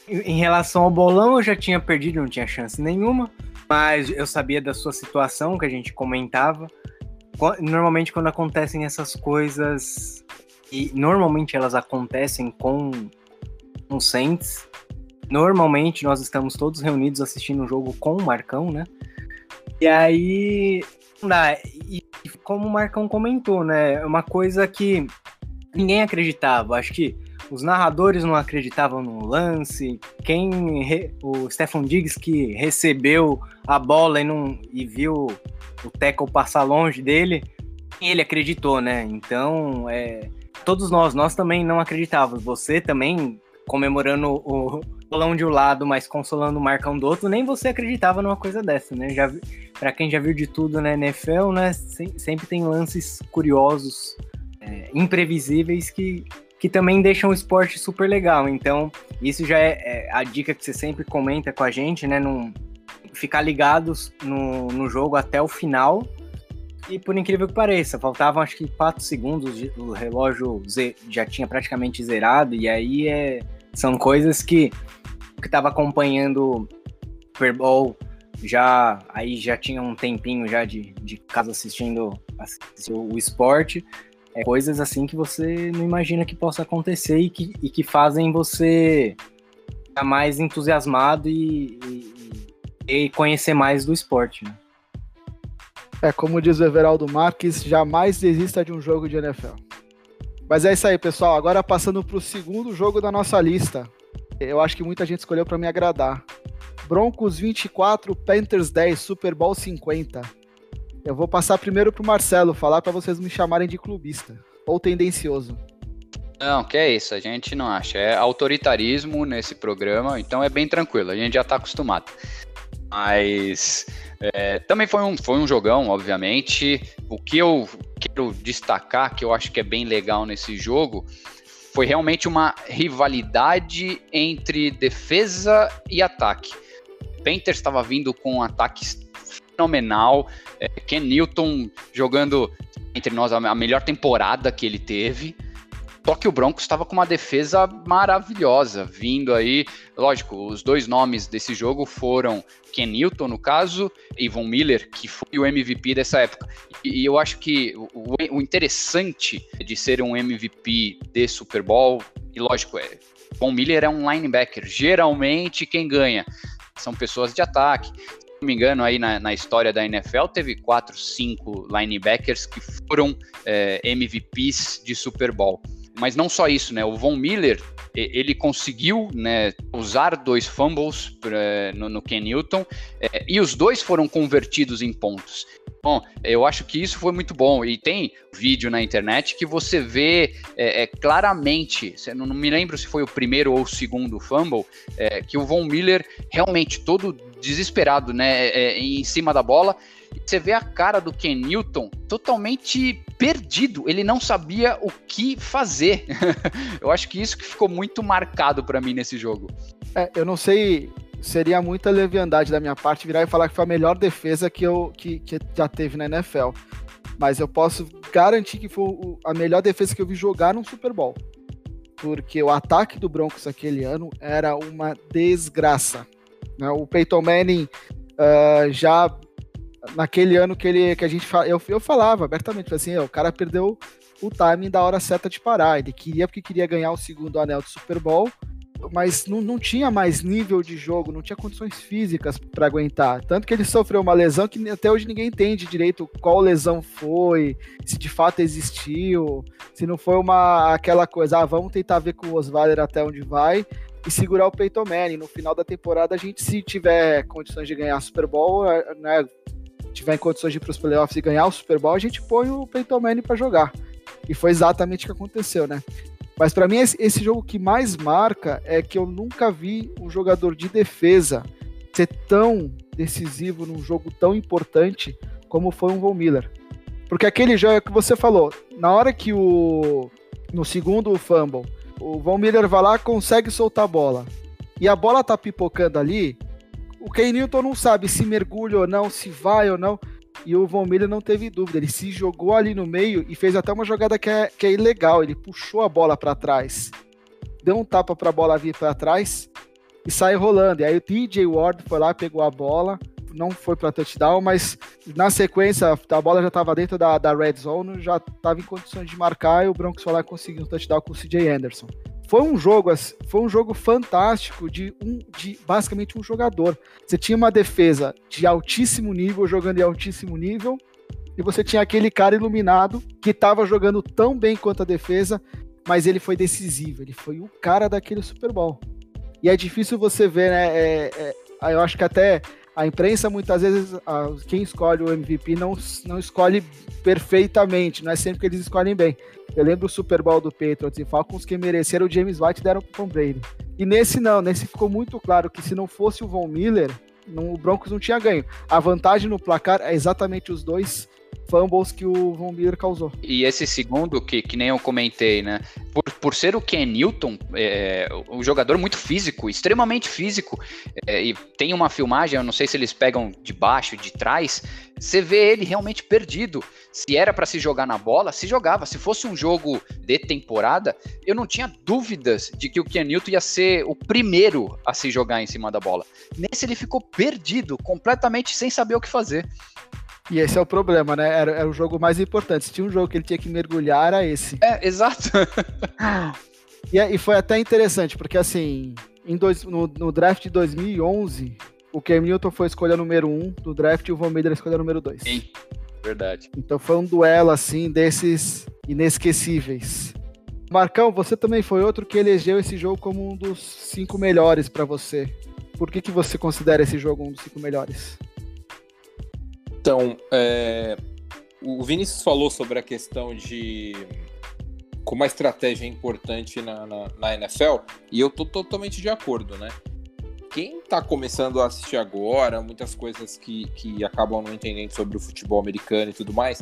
Em relação ao bolão, eu já tinha perdido, não tinha chance nenhuma, mas eu sabia da sua situação que a gente comentava normalmente quando acontecem essas coisas e normalmente elas acontecem com Saints, normalmente nós estamos todos reunidos assistindo um jogo com o Marcão, né? E aí, e como o Marcão comentou, né? É uma coisa que ninguém acreditava. Acho que os narradores não acreditavam no lance. Quem re, o Stefan Diggs que recebeu a bola e não e viu o tackle passar longe dele, ele acreditou, né? Então, é, todos nós, nós também não acreditávamos. Você também comemorando o bolão de um lado, mas consolando o Marcão do outro, nem você acreditava numa coisa dessa, né? Já para quem já viu de tudo na NFL, né? Sempre tem lances curiosos, é, imprevisíveis que que também deixam o esporte super legal. Então, isso já é, é a dica que você sempre comenta com a gente, né? Num, ficar ligados no, no jogo até o final. E por incrível que pareça, faltavam acho que 4 segundos, o relógio já tinha praticamente zerado, e aí é, são coisas que que estava acompanhando o Super Bowl já aí já tinha um tempinho já de, de casa assistindo, assistindo o esporte. É coisas assim que você não imagina que possa acontecer e que, e que fazem você ficar mais entusiasmado e, e e conhecer mais do esporte. Né? É, como diz o Everaldo Marques, jamais desista de um jogo de NFL. Mas é isso aí, pessoal. Agora passando para o segundo jogo da nossa lista. Eu acho que muita gente escolheu para me agradar. Broncos 24, Panthers 10, Super Bowl 50. Eu vou passar primeiro para o Marcelo falar para vocês me chamarem de clubista ou tendencioso. Não, que é isso, a gente não acha. É autoritarismo nesse programa, então é bem tranquilo, a gente já está acostumado. Mas é, também foi um, foi um jogão, obviamente. O que eu quero destacar, que eu acho que é bem legal nesse jogo, foi realmente uma rivalidade entre defesa e ataque. Panthers estava vindo com um ataque fenomenal. É, Ken Newton jogando entre nós a melhor temporada que ele teve. Só que o Broncos estava com uma defesa maravilhosa, vindo aí. Lógico, os dois nomes desse jogo foram Ken Newton, no caso, e Von Miller, que foi o MVP dessa época. E, eu acho que o, o, interessante de ser um MVP de Super Bowl, e lógico, é, Von Miller é um linebacker. Geralmente, quem ganha são pessoas de ataque me engano, aí na, na, história da NFL, teve quatro, cinco linebackers que foram é, MVPs de Super Bowl. Mas não só isso, né? O Von Miller, ele conseguiu né, usar dois fumbles pra, no, no Ken Newton é, e os dois foram convertidos em pontos. Bom, eu acho que isso foi muito bom. E tem vídeo na internet que você vê é, é, claramente, não, não, me lembro se foi o primeiro ou o segundo fumble, é, que o Von Miller realmente todo desesperado, né, é, em cima da bola. Você vê a cara do Ken Newton totalmente perdido, ele não sabia o que fazer. eu acho que isso que ficou muito marcado para mim nesse jogo. É, eu não sei, seria muita leviandade da minha parte virar e falar que foi a melhor defesa que, eu, que, que já teve na NFL. Mas eu posso garantir que foi a melhor defesa que eu vi jogar num Super Bowl. Porque o ataque do Broncos aquele ano era uma desgraça. Né? O Peyton Manning uh, já naquele ano que ele que a gente eu, eu falava abertamente assim, o cara perdeu o timing da hora certa de parar. Ele queria porque queria ganhar o segundo anel de Super Bowl mas não, não tinha mais nível de jogo, não tinha condições físicas para aguentar. Tanto que ele sofreu uma lesão que até hoje ninguém entende direito qual lesão foi, se de fato existiu, se não foi uma aquela coisa, ah, vamos tentar ver com o Osweiler até onde vai e segurar o Peyton Manning. No final da temporada, a gente, se tiver condições de ganhar Super Bowl, é, né, tiver em condições de ir para os playoffs e ganhar o Super Bowl, a gente põe o Peyton Manning para jogar. E foi exatamente o que aconteceu, né? Mas para mim, esse jogo que mais marca é que eu nunca vi um jogador de defesa ser tão decisivo num jogo tão importante como foi um Von Miller. Porque aquele jogo que você falou, na hora que o. No segundo fumble, o Von Miller vai lá consegue soltar a bola. E a bola tá pipocando ali. O Ken Newton não sabe se mergulha ou não, se vai ou não. E o Von Miller não teve dúvida, ele se jogou ali no meio e fez até uma jogada que é, que é ilegal. Ele puxou a bola para trás, deu um tapa para a bola vir para trás e sai rolando. E aí o TJ Ward foi lá, pegou a bola, não foi para touchdown, mas na sequência a bola já estava dentro da, da red zone, já estava em condições de marcar e o Broncos foi lá conseguiu um touchdown com o CJ Anderson foi um jogo foi um jogo fantástico de um de basicamente um jogador. Você tinha uma defesa de altíssimo nível jogando em altíssimo nível e você tinha aquele cara iluminado que estava jogando tão bem quanto a defesa, mas ele foi decisivo. Ele foi o cara daquele Super Bowl. E é difícil você ver, né? É, é, eu acho que até a imprensa muitas vezes quem escolhe o MVP não, não escolhe perfeitamente, não é sempre que eles escolhem bem. Eu lembro o Super Bowl do Patriots e Falcons que mereceram o James White deram pro Tom Brady. E nesse não, nesse ficou muito claro que se não fosse o Von Miller, não, o Broncos não tinha ganho. A vantagem no placar é exatamente os dois fumbles que o Von Miller causou. E esse segundo, que, que nem eu comentei, né? Por, por ser o Ken Newton, é, um jogador muito físico, extremamente físico, é, e tem uma filmagem, eu não sei se eles pegam de baixo, de trás, você vê ele realmente perdido. Se era para se jogar na bola, se jogava. Se fosse um jogo de temporada, eu não tinha dúvidas de que o Ken Newton ia ser o primeiro a se jogar em cima da bola. Nesse ele ficou perdido, completamente sem saber o que fazer. E esse é o problema, né? Era, era o jogo mais importante. Se tinha um jogo que ele tinha que mergulhar, era esse. É, exato. e, e foi até interessante, porque assim, em dois, no, no draft de 2011, o Cam Newton foi a escolha número um do draft e o Von Miller a escolha número dois. Sim, verdade. Então foi um duelo, assim, desses inesquecíveis. Marcão, você também foi outro que elegeu esse jogo como um dos cinco melhores para você. Por que, que você considera esse jogo um dos cinco melhores? Então, é, o Vinícius falou sobre a questão de como a estratégia é importante na, na, na NFL, e eu tô totalmente de acordo, né? Quem tá começando a assistir agora, muitas coisas que, que acabam não entendendo sobre o futebol americano e tudo mais,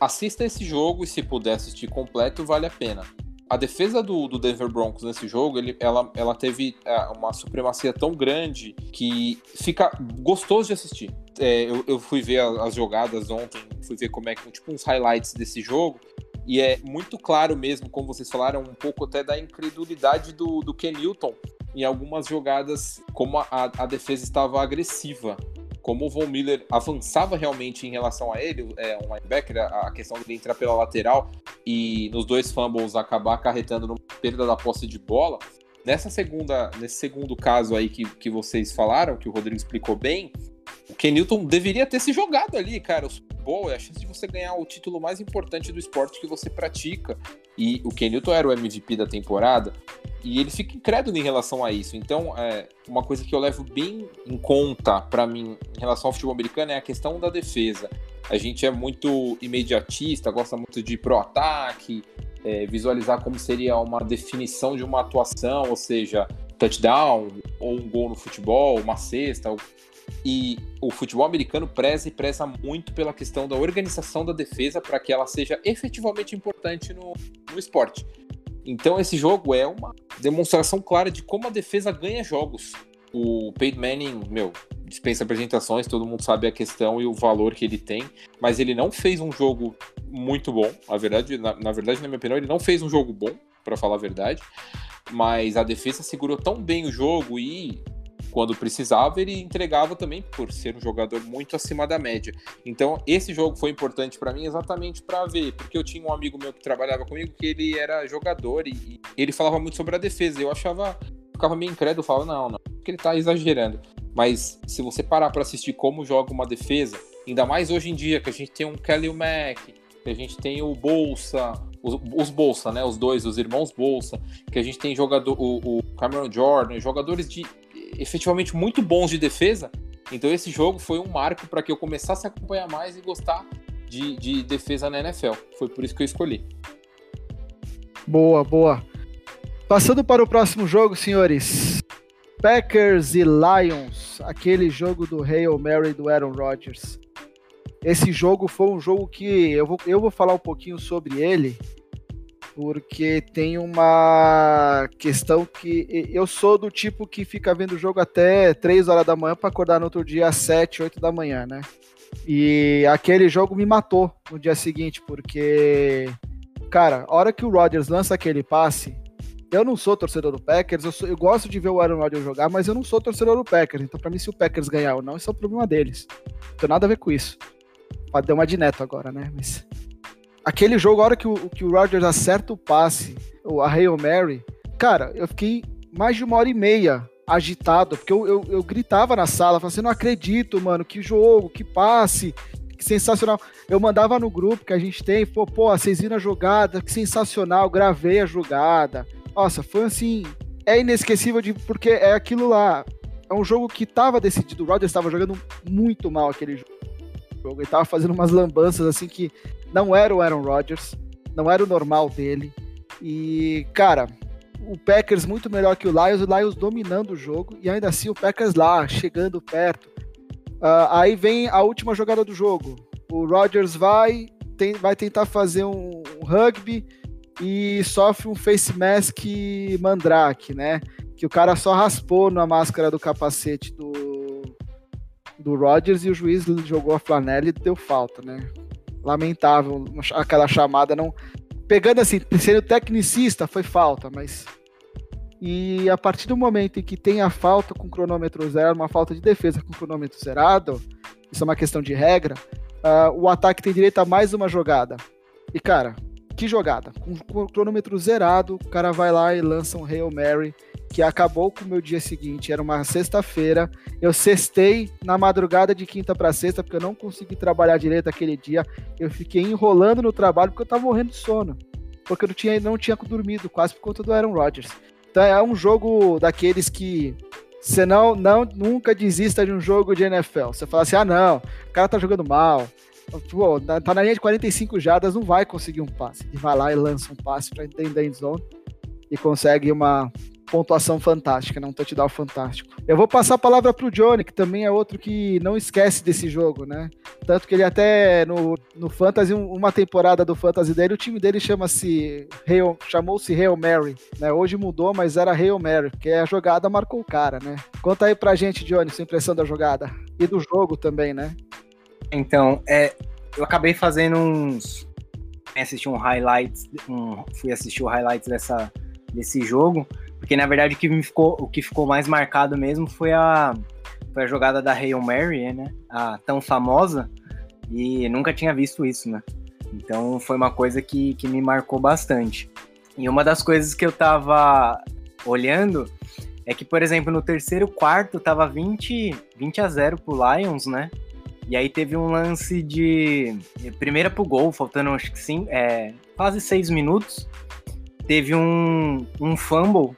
assista esse jogo e se puder assistir completo, vale a pena a defesa do, do, Denver Broncos nesse jogo, ele, ela, ela teve é, uma supremacia tão grande que fica gostoso de assistir. É, eu, eu, fui ver as jogadas ontem, fui ver como é que, tipo, uns highlights desse jogo, e é muito claro mesmo, como vocês falaram, um pouco até da incredulidade do, do Ken Newton em algumas jogadas, como a, a defesa estava agressiva como o Von Miller avançava realmente em relação a ele, é, um linebacker, a questão de entrar pela lateral e nos dois fumbles acabar acarretando numa perda da posse de bola. Nessa segunda, nesse segundo caso aí que, que vocês falaram, que o Rodrigo explicou bem, o Ken Newton deveria ter se jogado ali, cara. O Super Bowl é a chance de você ganhar o título mais importante do esporte que você pratica. E o Ken Newton era o MVP da temporada e ele fica incrédulo em relação a isso. Então, é, uma coisa que eu levo bem em conta para mim em relação ao futebol americano é a questão da defesa. A gente é muito imediatista, gosta muito de ir pro ataque, é, visualizar como seria uma definição de uma atuação, ou seja, touchdown ou um gol no futebol, uma cesta. E o futebol americano preza e preza muito pela questão da organização da defesa para que ela seja efetivamente importante no, no esporte. Então esse jogo é uma demonstração clara de como a defesa ganha jogos. O Peyton Manning, meu, dispensa apresentações, todo mundo sabe a questão e o valor que ele tem, mas ele não fez um jogo muito bom. A verdade, na, na verdade, na minha opinião, ele não fez um jogo bom, para falar a verdade. Mas a defesa segurou tão bem o jogo e quando precisava, ele entregava também por ser um jogador muito acima da média. Então, esse jogo foi importante para mim exatamente para ver, porque eu tinha um amigo meu que trabalhava comigo que ele era jogador e, e ele falava muito sobre a defesa. Eu achava ficava meio incrédulo, falava, não, não, porque ele tá exagerando. Mas se você parar para assistir como joga uma defesa, ainda mais hoje em dia, que a gente tem um Kelly Mack, que a gente tem o Bolsa, os, os, Bolsa, né? Os dois, os irmãos Bolsa, que a gente tem jogador, o, o Cameron Jordan, jogadores de efetivamente muito bons de defesa. Então esse jogo foi um marco para que eu começasse a acompanhar mais e gostar de, de defesa na NFL. Foi por isso que eu escolhi. Boa, boa. Passando para o próximo jogo, senhores. Packers e Lions, aquele jogo do Hail Mary do Aaron Rodgers. Esse jogo foi um jogo que eu vou, eu vou falar um pouquinho sobre ele, porque tem uma questão que eu sou do tipo que fica vendo o jogo até 3 horas da manhã para acordar no outro dia às 7, 8 da manhã, né? E aquele jogo me matou no dia seguinte, porque, cara, a hora que o Rodgers lança aquele passe, eu não sou torcedor do Packers, eu, sou, eu gosto de ver o Aaron Rodgers jogar, mas eu não sou torcedor do Packers. Então, para mim, se o Packers ganhar ou não, isso é o problema deles. Não tem nada a ver com isso. Pode dar uma de neto agora, né? Mas aquele jogo, a hora que o, que o Rodgers acerta o passe, a Hail Mary, cara, eu fiquei mais de uma hora e meia agitado, porque eu, eu, eu gritava na sala, falando assim, não acredito, mano, que jogo, que passe, que sensacional. Eu mandava no grupo que a gente tem, pô, pô, vocês viram a jogada, que sensacional, gravei a jogada. Nossa, foi assim, é inesquecível de, porque é aquilo lá. É um jogo que tava decidido, o Rodgers estava jogando muito mal aquele jogo. Ele tava fazendo umas lambanças assim que não era o Aaron Rodgers, não era o normal dele. E, cara, o Packers muito melhor que o Lions, o Lions dominando o jogo, e ainda assim o Packers lá, chegando perto. Uh, aí vem a última jogada do jogo. O Rodgers vai, tem, vai tentar fazer um, um, rugby e sofre um face mask mandrake, né? Que o cara só raspou na máscara do capacete do, do Rodgers e o juiz jogou a flanela e deu falta, né? Lamentável aquela chamada não pegando assim, sendo tecnicista, foi falta, mas. E a partir do momento em que tem a falta com cronômetro zero, uma falta de defesa com cronômetro zerado, isso é uma questão de regra, uh, o ataque tem direito a mais uma jogada. E cara, que jogada! Com, o cronômetro zerado, o cara vai lá e lança um Hail Mary que acabou com o meu dia seguinte. Era uma sexta-feira. Eu cestei na madrugada de quinta para sexta, porque eu não consegui trabalhar direito aquele dia. Eu fiquei enrolando no trabalho porque eu tava morrendo de sono. Porque eu não tinha, não tinha dormido, quase por conta do Aaron Rodgers. Então é um jogo daqueles que você não, não nunca desista de um jogo de NFL. Você fala assim: ah, não, o cara tá jogando mal. Pô, tá na linha de 45 jardas, não vai conseguir um passe. E vai lá e lança um passe para da end zone e consegue uma pontuação fantástica, né? um touchdown fantástico. Eu vou passar a palavra para o Johnny, que também é outro que não esquece desse jogo, né? Tanto que ele até no, no Fantasy, uma temporada do Fantasy dele, o time dele chama-se chamou-se Hail Mary, né? Hoje mudou, mas era Hail Mary, porque a jogada marcou o cara, né? Conta aí pra gente, Johnny, sua impressão da jogada e do jogo também, né? Então, é, eu acabei fazendo uns assisti um highlights, um, fui assistir o highlights dessa desse jogo porque na verdade o que, ficou, o que ficou mais marcado mesmo foi a, foi a jogada da Hail Mary, né? A tão famosa. E nunca tinha visto isso, né? Então foi uma coisa que, que me marcou bastante. E uma das coisas que eu tava olhando é que, por exemplo, no terceiro quarto tava 20, 20 a 0 pro Lions, né? E aí teve um lance de primeira pro gol, faltando acho que sim, é, quase seis minutos. Teve um, um fumble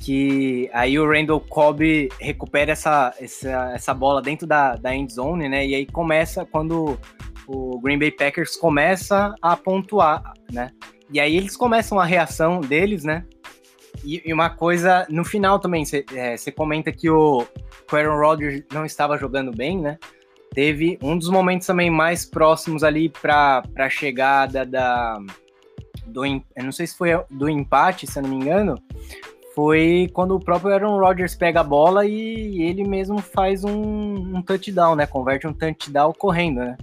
que aí o Randall Cobb recupera essa, essa, essa bola dentro da, da end zone, né? E aí começa quando o Green Bay Packers começa a pontuar, né? E aí eles começam a reação deles, né? E, e uma coisa, no final também, você é, comenta que o, o Aaron Rodgers não estava jogando bem, né? Teve um dos momentos também mais próximos ali para a chegada da. Do, eu não sei se foi do empate, se eu não me engano, foi quando o próprio Aaron Rodgers pega a bola e ele mesmo faz um, um touchdown, né? Converte um touchdown correndo, né?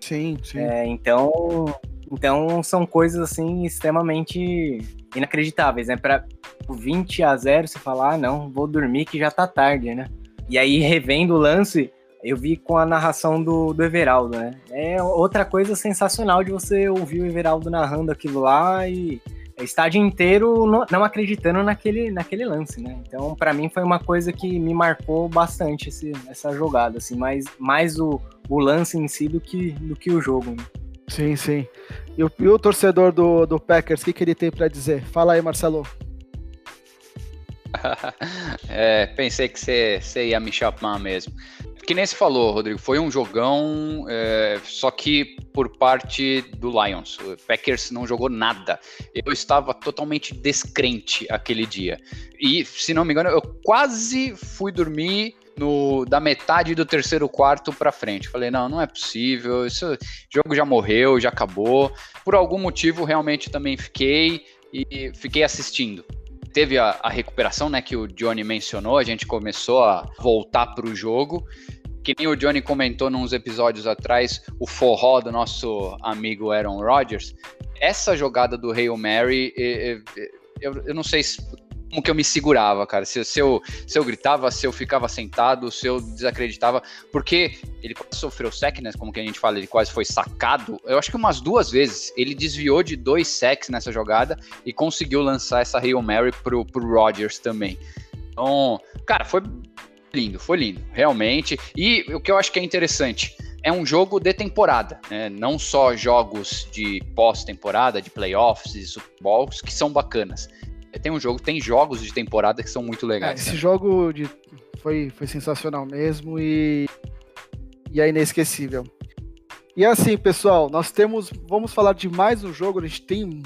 Sim, sim. É, então, então são coisas assim extremamente inacreditáveis, né? Para 20 a 0 você falar, ah, não, vou dormir que já tá tarde, né? E aí revendo o lance, eu vi com a narração do, do Everaldo, né? É outra coisa sensacional de você ouvir o Everaldo narrando aquilo lá e estádio inteiro não, não, acreditando naquele, naquele lance, né? Então, para mim foi uma coisa que me marcou bastante esse, essa jogada, assim, mais, mais o, o lance em si do que, do que o jogo. Né? Sim, sim. E o, e o torcedor do, do Packers, o que, que ele tem para dizer? Fala aí, Marcelo. é, pensei que você, você ia me chamar mesmo que nem se falou, Rodrigo, foi um jogão, é, só que por parte do Lions. O Packers não jogou nada. Eu estava totalmente descrente aquele dia. E, se não me engano, eu quase fui dormir no, da metade do terceiro quarto para frente. Falei, não, não é possível, esse jogo já morreu, já acabou. Por algum motivo, realmente também fiquei e fiquei assistindo teve a, a, recuperação, né, que o Johnny mencionou, a gente começou a voltar para o jogo. Que nem o Johnny comentou nos episódios atrás, o forró do nosso amigo Aaron Rodgers. Essa jogada do Hail Mary, eu, eu não sei que eu me segurava, cara. Se, se, eu, se eu gritava, se eu ficava sentado, se eu desacreditava. Porque ele sofreu sec, né? Como que a gente fala, ele quase foi sacado. Eu acho que umas duas vezes. Ele desviou de dois secs nessa jogada e conseguiu lançar essa Hail Mary pro, pro Rodgers também. Então, cara, foi lindo, foi lindo, realmente. E o que eu acho que é interessante é um jogo de temporada, né? não só jogos de pós-temporada, de playoffs e Super Bowls, que são bacanas tem um jogo, tem jogos de temporada que são muito legais. É, esse jogo de, foi, foi sensacional mesmo e, e é inesquecível. E assim, pessoal, nós temos. Vamos falar de mais um jogo. A gente tem,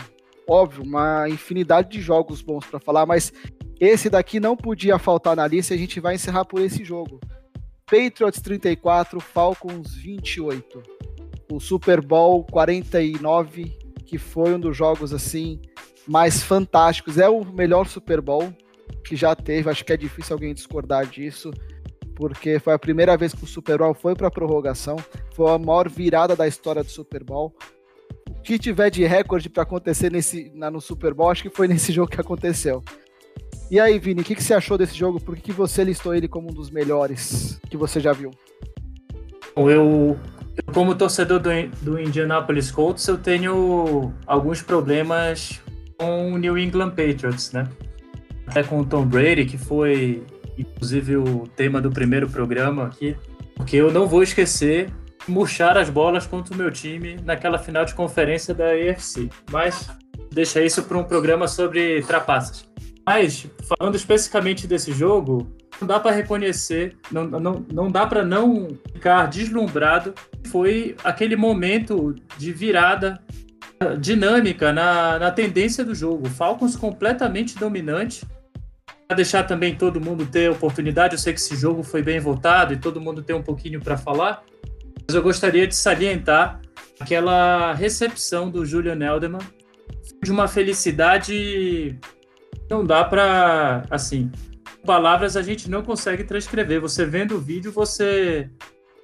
óbvio, uma infinidade de jogos bons para falar, mas esse daqui não podia faltar na lista. A gente vai encerrar por esse jogo. Patriots 34, Falcons 28. O Super Bowl 49, que foi um dos jogos assim mais fantásticos. É o melhor Super Bowl que já teve. Acho que é difícil alguém discordar disso, porque foi a primeira vez que o Super Bowl foi para prorrogação. Foi a maior virada da história do Super Bowl. O que tiver de recorde para acontecer nesse, na, no Super Bowl, acho que foi nesse jogo que aconteceu. E aí, Vini, o que, que, você achou desse jogo? Por que, que você listou ele como um dos melhores que você já viu? Eu como torcedor do, do Indianapolis Colts, eu tenho alguns problemas com o New England Patriots, né? Até com o Tom Brady, que foi inclusive o tema do primeiro programa aqui, porque eu não vou esquecer murchar as bolas contra o meu time naquela final de conferência da AFC. Mas deixa isso para um programa sobre trapaças. Mas, falando especificamente desse jogo, não dá para reconhecer, não, não, não dá para não ficar deslumbrado. Foi aquele momento de virada dinâmica na, na tendência do jogo. Falcons completamente dominante. Para deixar também todo mundo ter oportunidade, eu sei que esse jogo foi bem votado e todo mundo tem um pouquinho para falar, mas eu gostaria de salientar aquela recepção do Julian Elderman de uma felicidade não dá para assim palavras a gente não consegue transcrever você vendo o vídeo você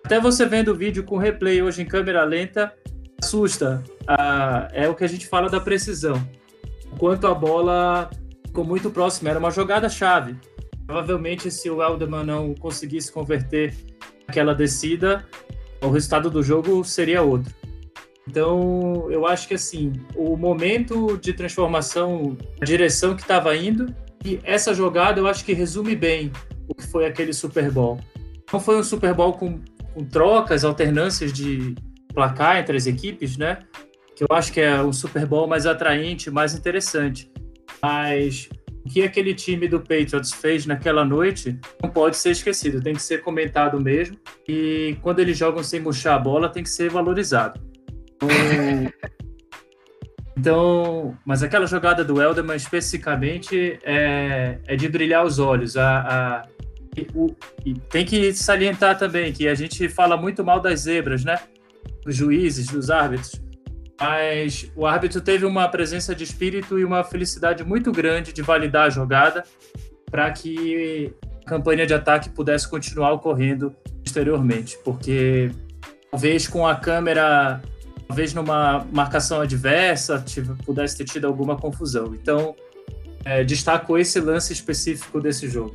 até você vendo o vídeo com replay hoje em câmera lenta assusta ah, é o que a gente fala da precisão. Enquanto a bola ficou muito próxima, era uma jogada chave. Provavelmente, se o Elderman não conseguisse converter aquela descida, o resultado do jogo seria outro. Então, eu acho que assim, o momento de transformação, a direção que estava indo, e essa jogada eu acho que resume bem o que foi aquele Super Bowl. Não foi um Super Bowl com, com trocas, alternâncias de placar entre as equipes, né? Que eu acho que é um Super Bowl mais atraente, mais interessante. Mas o que aquele time do Patriots fez naquela noite não pode ser esquecido, tem que ser comentado mesmo. E quando eles jogam sem murchar a bola, tem que ser valorizado. Então, então mas aquela jogada do Elderman especificamente é, é de brilhar os olhos. A, a e, o, e tem que salientar também que a gente fala muito mal das zebras, né? Dos juízes, dos árbitros, mas o árbitro teve uma presença de espírito e uma felicidade muito grande de validar a jogada para que a campanha de ataque pudesse continuar ocorrendo posteriormente, porque talvez com a câmera, talvez numa marcação adversa, pudesse ter tido alguma confusão. Então, é, esse lance específico desse jogo.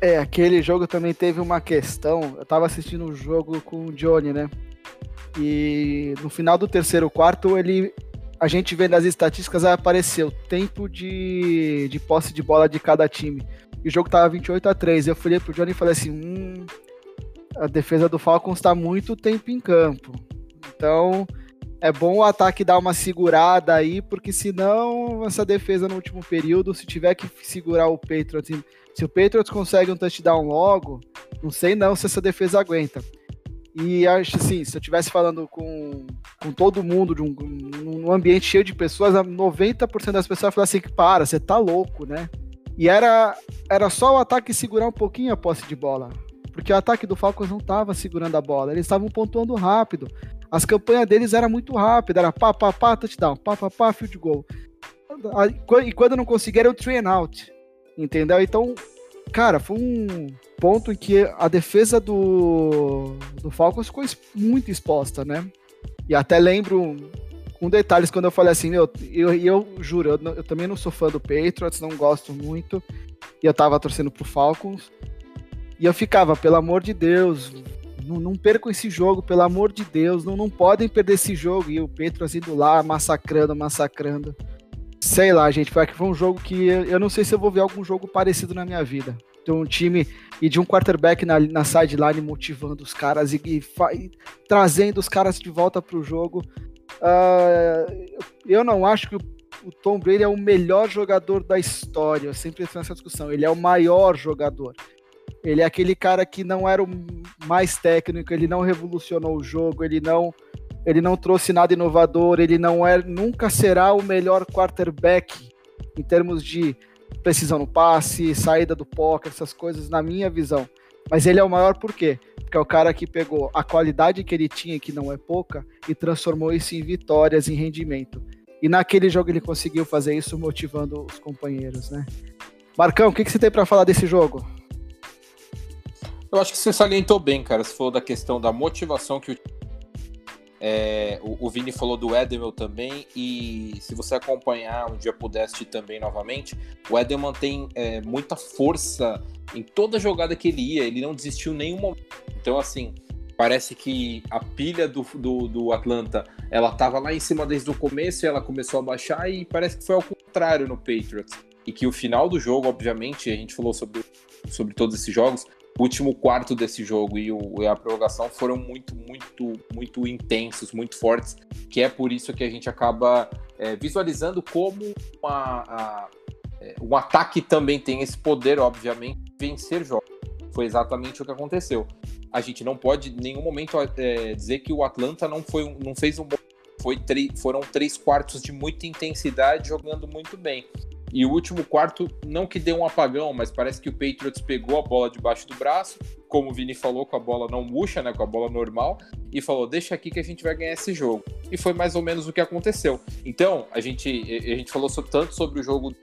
É, aquele jogo também teve uma questão. Eu estava assistindo um jogo com o Johnny, né? E no final do terceiro quarto, ele a gente vendo as estatísticas, apareceu tempo de, de posse de bola de cada time. E o jogo tava 28 a 3 Eu falei pro Johnny e falei assim: hum, a defesa do Falcons está muito tempo em campo. Então, é bom o ataque dar uma segurada aí, porque senão essa defesa no último período, se tiver que segurar o Patriots, se o Patriots consegue um touchdown logo, não sei não se essa defesa aguenta. E acho assim, se eu estivesse falando com, com todo mundo, de um, num ambiente cheio de pessoas, 90% das pessoas falam assim, para, você tá louco, né? E era, era só o ataque segurar um pouquinho a posse de bola. Porque o ataque do Falcons não estava segurando a bola, eles estavam pontuando rápido. As campanhas deles eram muito rápidas, era pá, pá, pá, touchdown, pá, pá, pá, field goal. E quando não conseguiram, train out. Entendeu? Então, cara, foi um ponto em que a defesa do, do Falcons ficou muito exposta, né? E até lembro com detalhes quando eu falei assim, eu, eu, eu juro, eu, eu, também não sou fã do Patriots, não gosto muito, e eu tava torcendo pro Falcons, e eu ficava, pelo amor de Deus, não, não percam esse jogo, pelo amor de Deus, não, não podem perder esse jogo. E o Petros indo lá, massacrando, massacrando. Sei lá, gente, foi, um jogo que eu, não sei se eu vou ver algum jogo parecido na minha vida. De um time e de um quarterback na, na sideline motivando os caras e, e, e trazendo os caras de volta para o jogo. Uh, eu não acho que o, o Tom Brady é o melhor jogador da história. Eu sempre tenho essa discussão. Ele é o maior jogador. Ele é aquele cara que não era o mais técnico, ele não revolucionou o jogo, ele não ele não trouxe nada inovador, ele não é, nunca será o melhor quarterback em termos de precisão no passe, saída do pocket, essas coisas, na minha visão. Mas ele é o maior por quê? Porque é o cara que pegou a qualidade que ele tinha, que não é pouca, e transformou isso em vitórias, em rendimento. E naquele jogo ele conseguiu fazer isso motivando os companheiros, né? Marcão, o que, que você tem para falar desse jogo? Eu acho que você salientou bem, cara. Se falou da questão da motivação que o. É, o, o, Vini falou do Edelman também, e se você acompanhar um dia pudesse também novamente, o Edelman tem é, muita força em toda jogada que ele ia, ele não desistiu em nenhum momento. Então, assim, parece que a pilha do, do, do Atlanta ela tava lá em cima desde o começo e ela começou a baixar, e parece que foi ao contrário no Patriots. E que o final do jogo, obviamente, a gente falou sobre, sobre todos esses jogos, o último quarto desse jogo e, o, e, a prorrogação foram muito, muito, muito intensos, muito fortes, que é por isso que a gente acaba é, visualizando como uma, a, é, um ataque também tem esse poder, obviamente, vencer jogos. Foi exatamente o que aconteceu. A gente não pode em nenhum momento é, dizer que o Atlanta não, foi, não fez um foi foram três quartos de muita intensidade jogando muito bem. E o último quarto, não que deu um apagão, mas parece que o Patriots pegou a bola debaixo do braço, como o Vini falou, com a bola não murcha, né, com a bola normal, e falou: deixa aqui que a gente vai ganhar esse jogo. E foi mais ou menos o que aconteceu. Então, a gente, a gente falou tanto sobre o jogo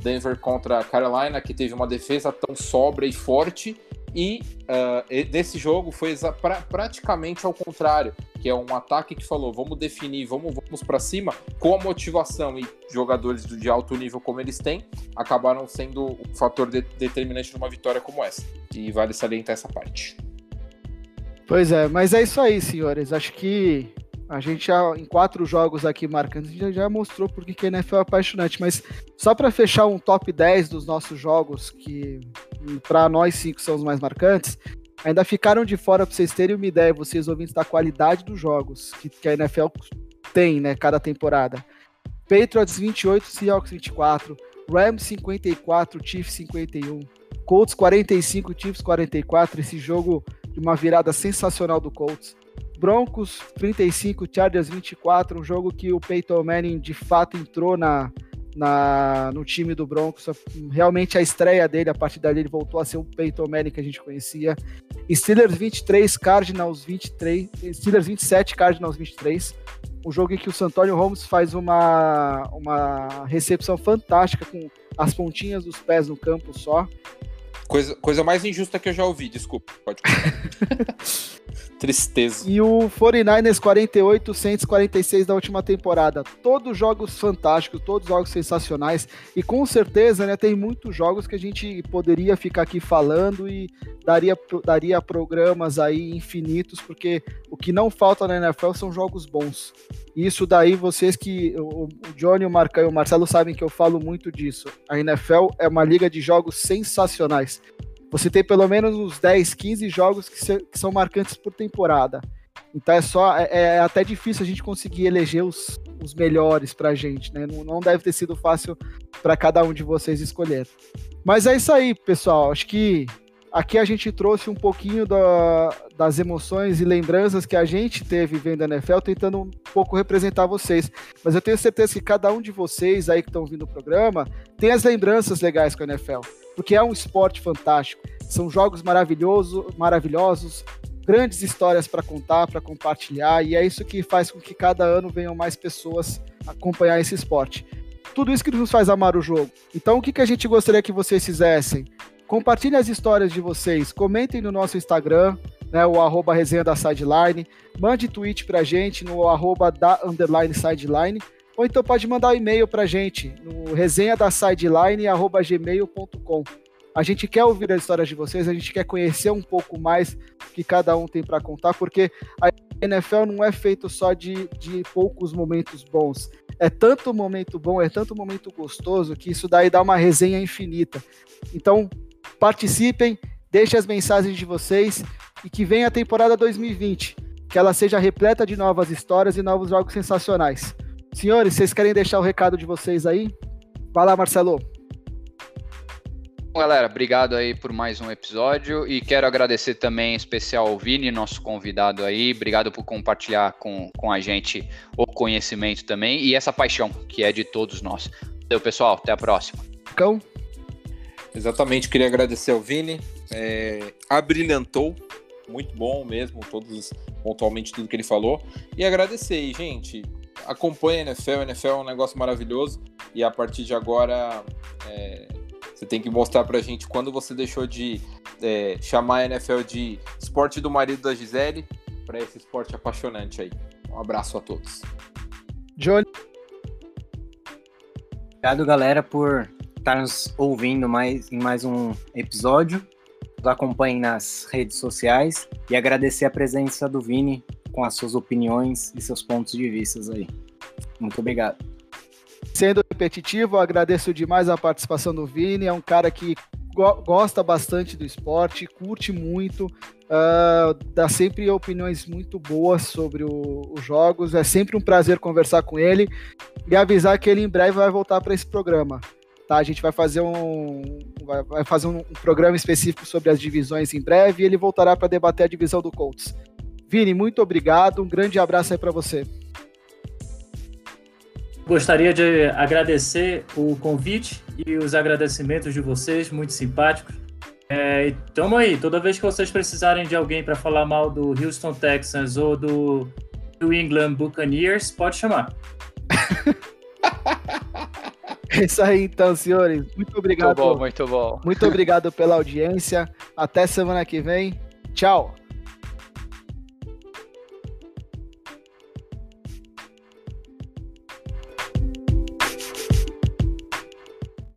Denver contra a Carolina, que teve uma defesa tão sóbria e forte, e uh, desse jogo foi pra, praticamente ao contrário, que é um ataque que falou: vamos definir, vamos, vamos para cima, com a motivação e jogadores de alto nível como eles têm, acabaram sendo o fator de, determinante numa vitória como essa. E vale salientar essa parte. Pois é, mas é isso aí, senhores. Acho que a gente já, em quatro jogos aqui marcantes, já, já mostrou porque que a NFL é apaixonante. Mas só para fechar um top 10 dos nossos jogos, que para nós cinco são os mais marcantes, ainda ficaram de fora para vocês terem uma ideia, vocês ouvintes, da qualidade dos jogos que, que a NFL tem, né, cada temporada. Patriots 28, Seahawks 24, Rams 54, Chiefs 51, Colts 45, Chiefs 44, esse jogo de uma virada sensacional do Colts. Broncos 35, Chargers 24, um jogo que o Peyton Manning de fato entrou na, na, no time do Broncos. Realmente a estreia dele, a partir dali ele voltou a ser o Peyton Manning que a gente conhecia. Steelers 23, Cardinals 23, Steelers 27, Cardinals 23. Um jogo em que o Santonio Holmes faz uma, uma recepção fantástica com as pontinhas dos pés no campo só. Coisa, coisa mais injusta que eu já ouvi, desculpa. Pode Tristeza. E o 49ers 48, 146 da última temporada. Todos jogos fantásticos, todos jogos sensacionais. E com certeza, né, tem muitos jogos que a gente poderia ficar aqui falando e daria, daria programas aí infinitos, porque O que não falta na NFL são jogos bons. Isso daí, vocês que. O Johnny, o Marcão e o Marcelo sabem que eu falo muito disso. A NFL é uma liga de jogos sensacionais. Você tem pelo menos uns 10, 15 jogos que, se, que são marcantes por temporada. Então é só. É, é, até difícil a gente conseguir eleger os, os melhores pra gente, né? Não, não deve ter sido fácil para cada um de vocês escolher. Mas é isso aí, pessoal. Acho que Aqui a gente trouxe um pouquinho da, das emoções e lembranças que a gente teve vendo a NFL, tentando um pouco representar vocês. Mas eu tenho certeza que cada um de vocês aí que estão vindo o programa tem as lembranças legais com a NFL, porque é um esporte fantástico. São jogos maravilhosos, maravilhosos, grandes histórias para contar, para compartilhar, e é isso que faz com que cada ano venham mais pessoas acompanhar esse esporte. Tudo isso que nos faz amar o jogo. Então, o que, que a gente gostaria que vocês fizessem? Compartilhem as histórias de vocês, comentem no nosso Instagram, né, o arroba resenha da sideline, mande tweet pra gente no arroba da underline sideline, ou então pode mandar um e-mail pra gente no resenha da sideline arroba gmail.com. A gente quer ouvir as histórias de vocês, a gente quer conhecer um pouco mais que cada um tem para contar, porque a NFL não é feito só de, de poucos momentos bons. É tanto momento bom, é tanto momento gostoso que isso daí dá uma resenha infinita. Então, Participem, deixem as mensagens de vocês e que venha a temporada 2020, que ela seja repleta de novas histórias e novos jogos sensacionais. Senhores, vocês querem deixar o recado de vocês aí? Vai lá, Marcelo. Bom, galera, obrigado aí por mais um episódio e quero agradecer também em especial ao Vini, nosso convidado aí. Obrigado por compartilhar com, com a gente o conhecimento também e essa paixão que é de todos nós. Então, pessoal, até a próxima. Cão. Exatamente, queria agradecer ao Vini. É, abrilhantou, muito bom mesmo, todos pontualmente tudo que ele falou. E agradecer aí, gente. Acompanha a NFL, a NFL é um negócio maravilhoso. E a partir de agora, é, você tem que mostrar pra gente quando você deixou de é, chamar a NFL de esporte do marido da Gisele para esse esporte apaixonante aí. Um abraço a todos. Johnny. Obrigado, galera, por estar nos ouvindo mais, em mais um episódio. Nos acompanhem nas redes sociais e agradecer a presença do Vini com as suas opiniões e seus pontos de vista aí. Muito obrigado. Sendo repetitivo, agradeço demais a participação do Vini. É um cara que go gosta bastante do esporte, curte muito, uh, dá sempre opiniões muito boas sobre os jogos. É sempre um prazer conversar com ele e avisar que ele em breve vai voltar para esse programa. Tá? A gente vai fazer um, vai fazer um, programa específico sobre as divisões em breve e ele voltará para debater a divisão do Colts. Vini, muito obrigado, um grande abraço aí para você. Gostaria de agradecer o convite e os agradecimentos de vocês, muito simpáticos. É, tamo aí, toda vez que vocês precisarem de alguém para falar mal do Houston Texans ou do New England Buccaneers, pode chamar. É isso aí, então, senhores. Muito obrigado. Muito bom, muito bom. Muito obrigado pela audiência. Até semana que vem. Tchau.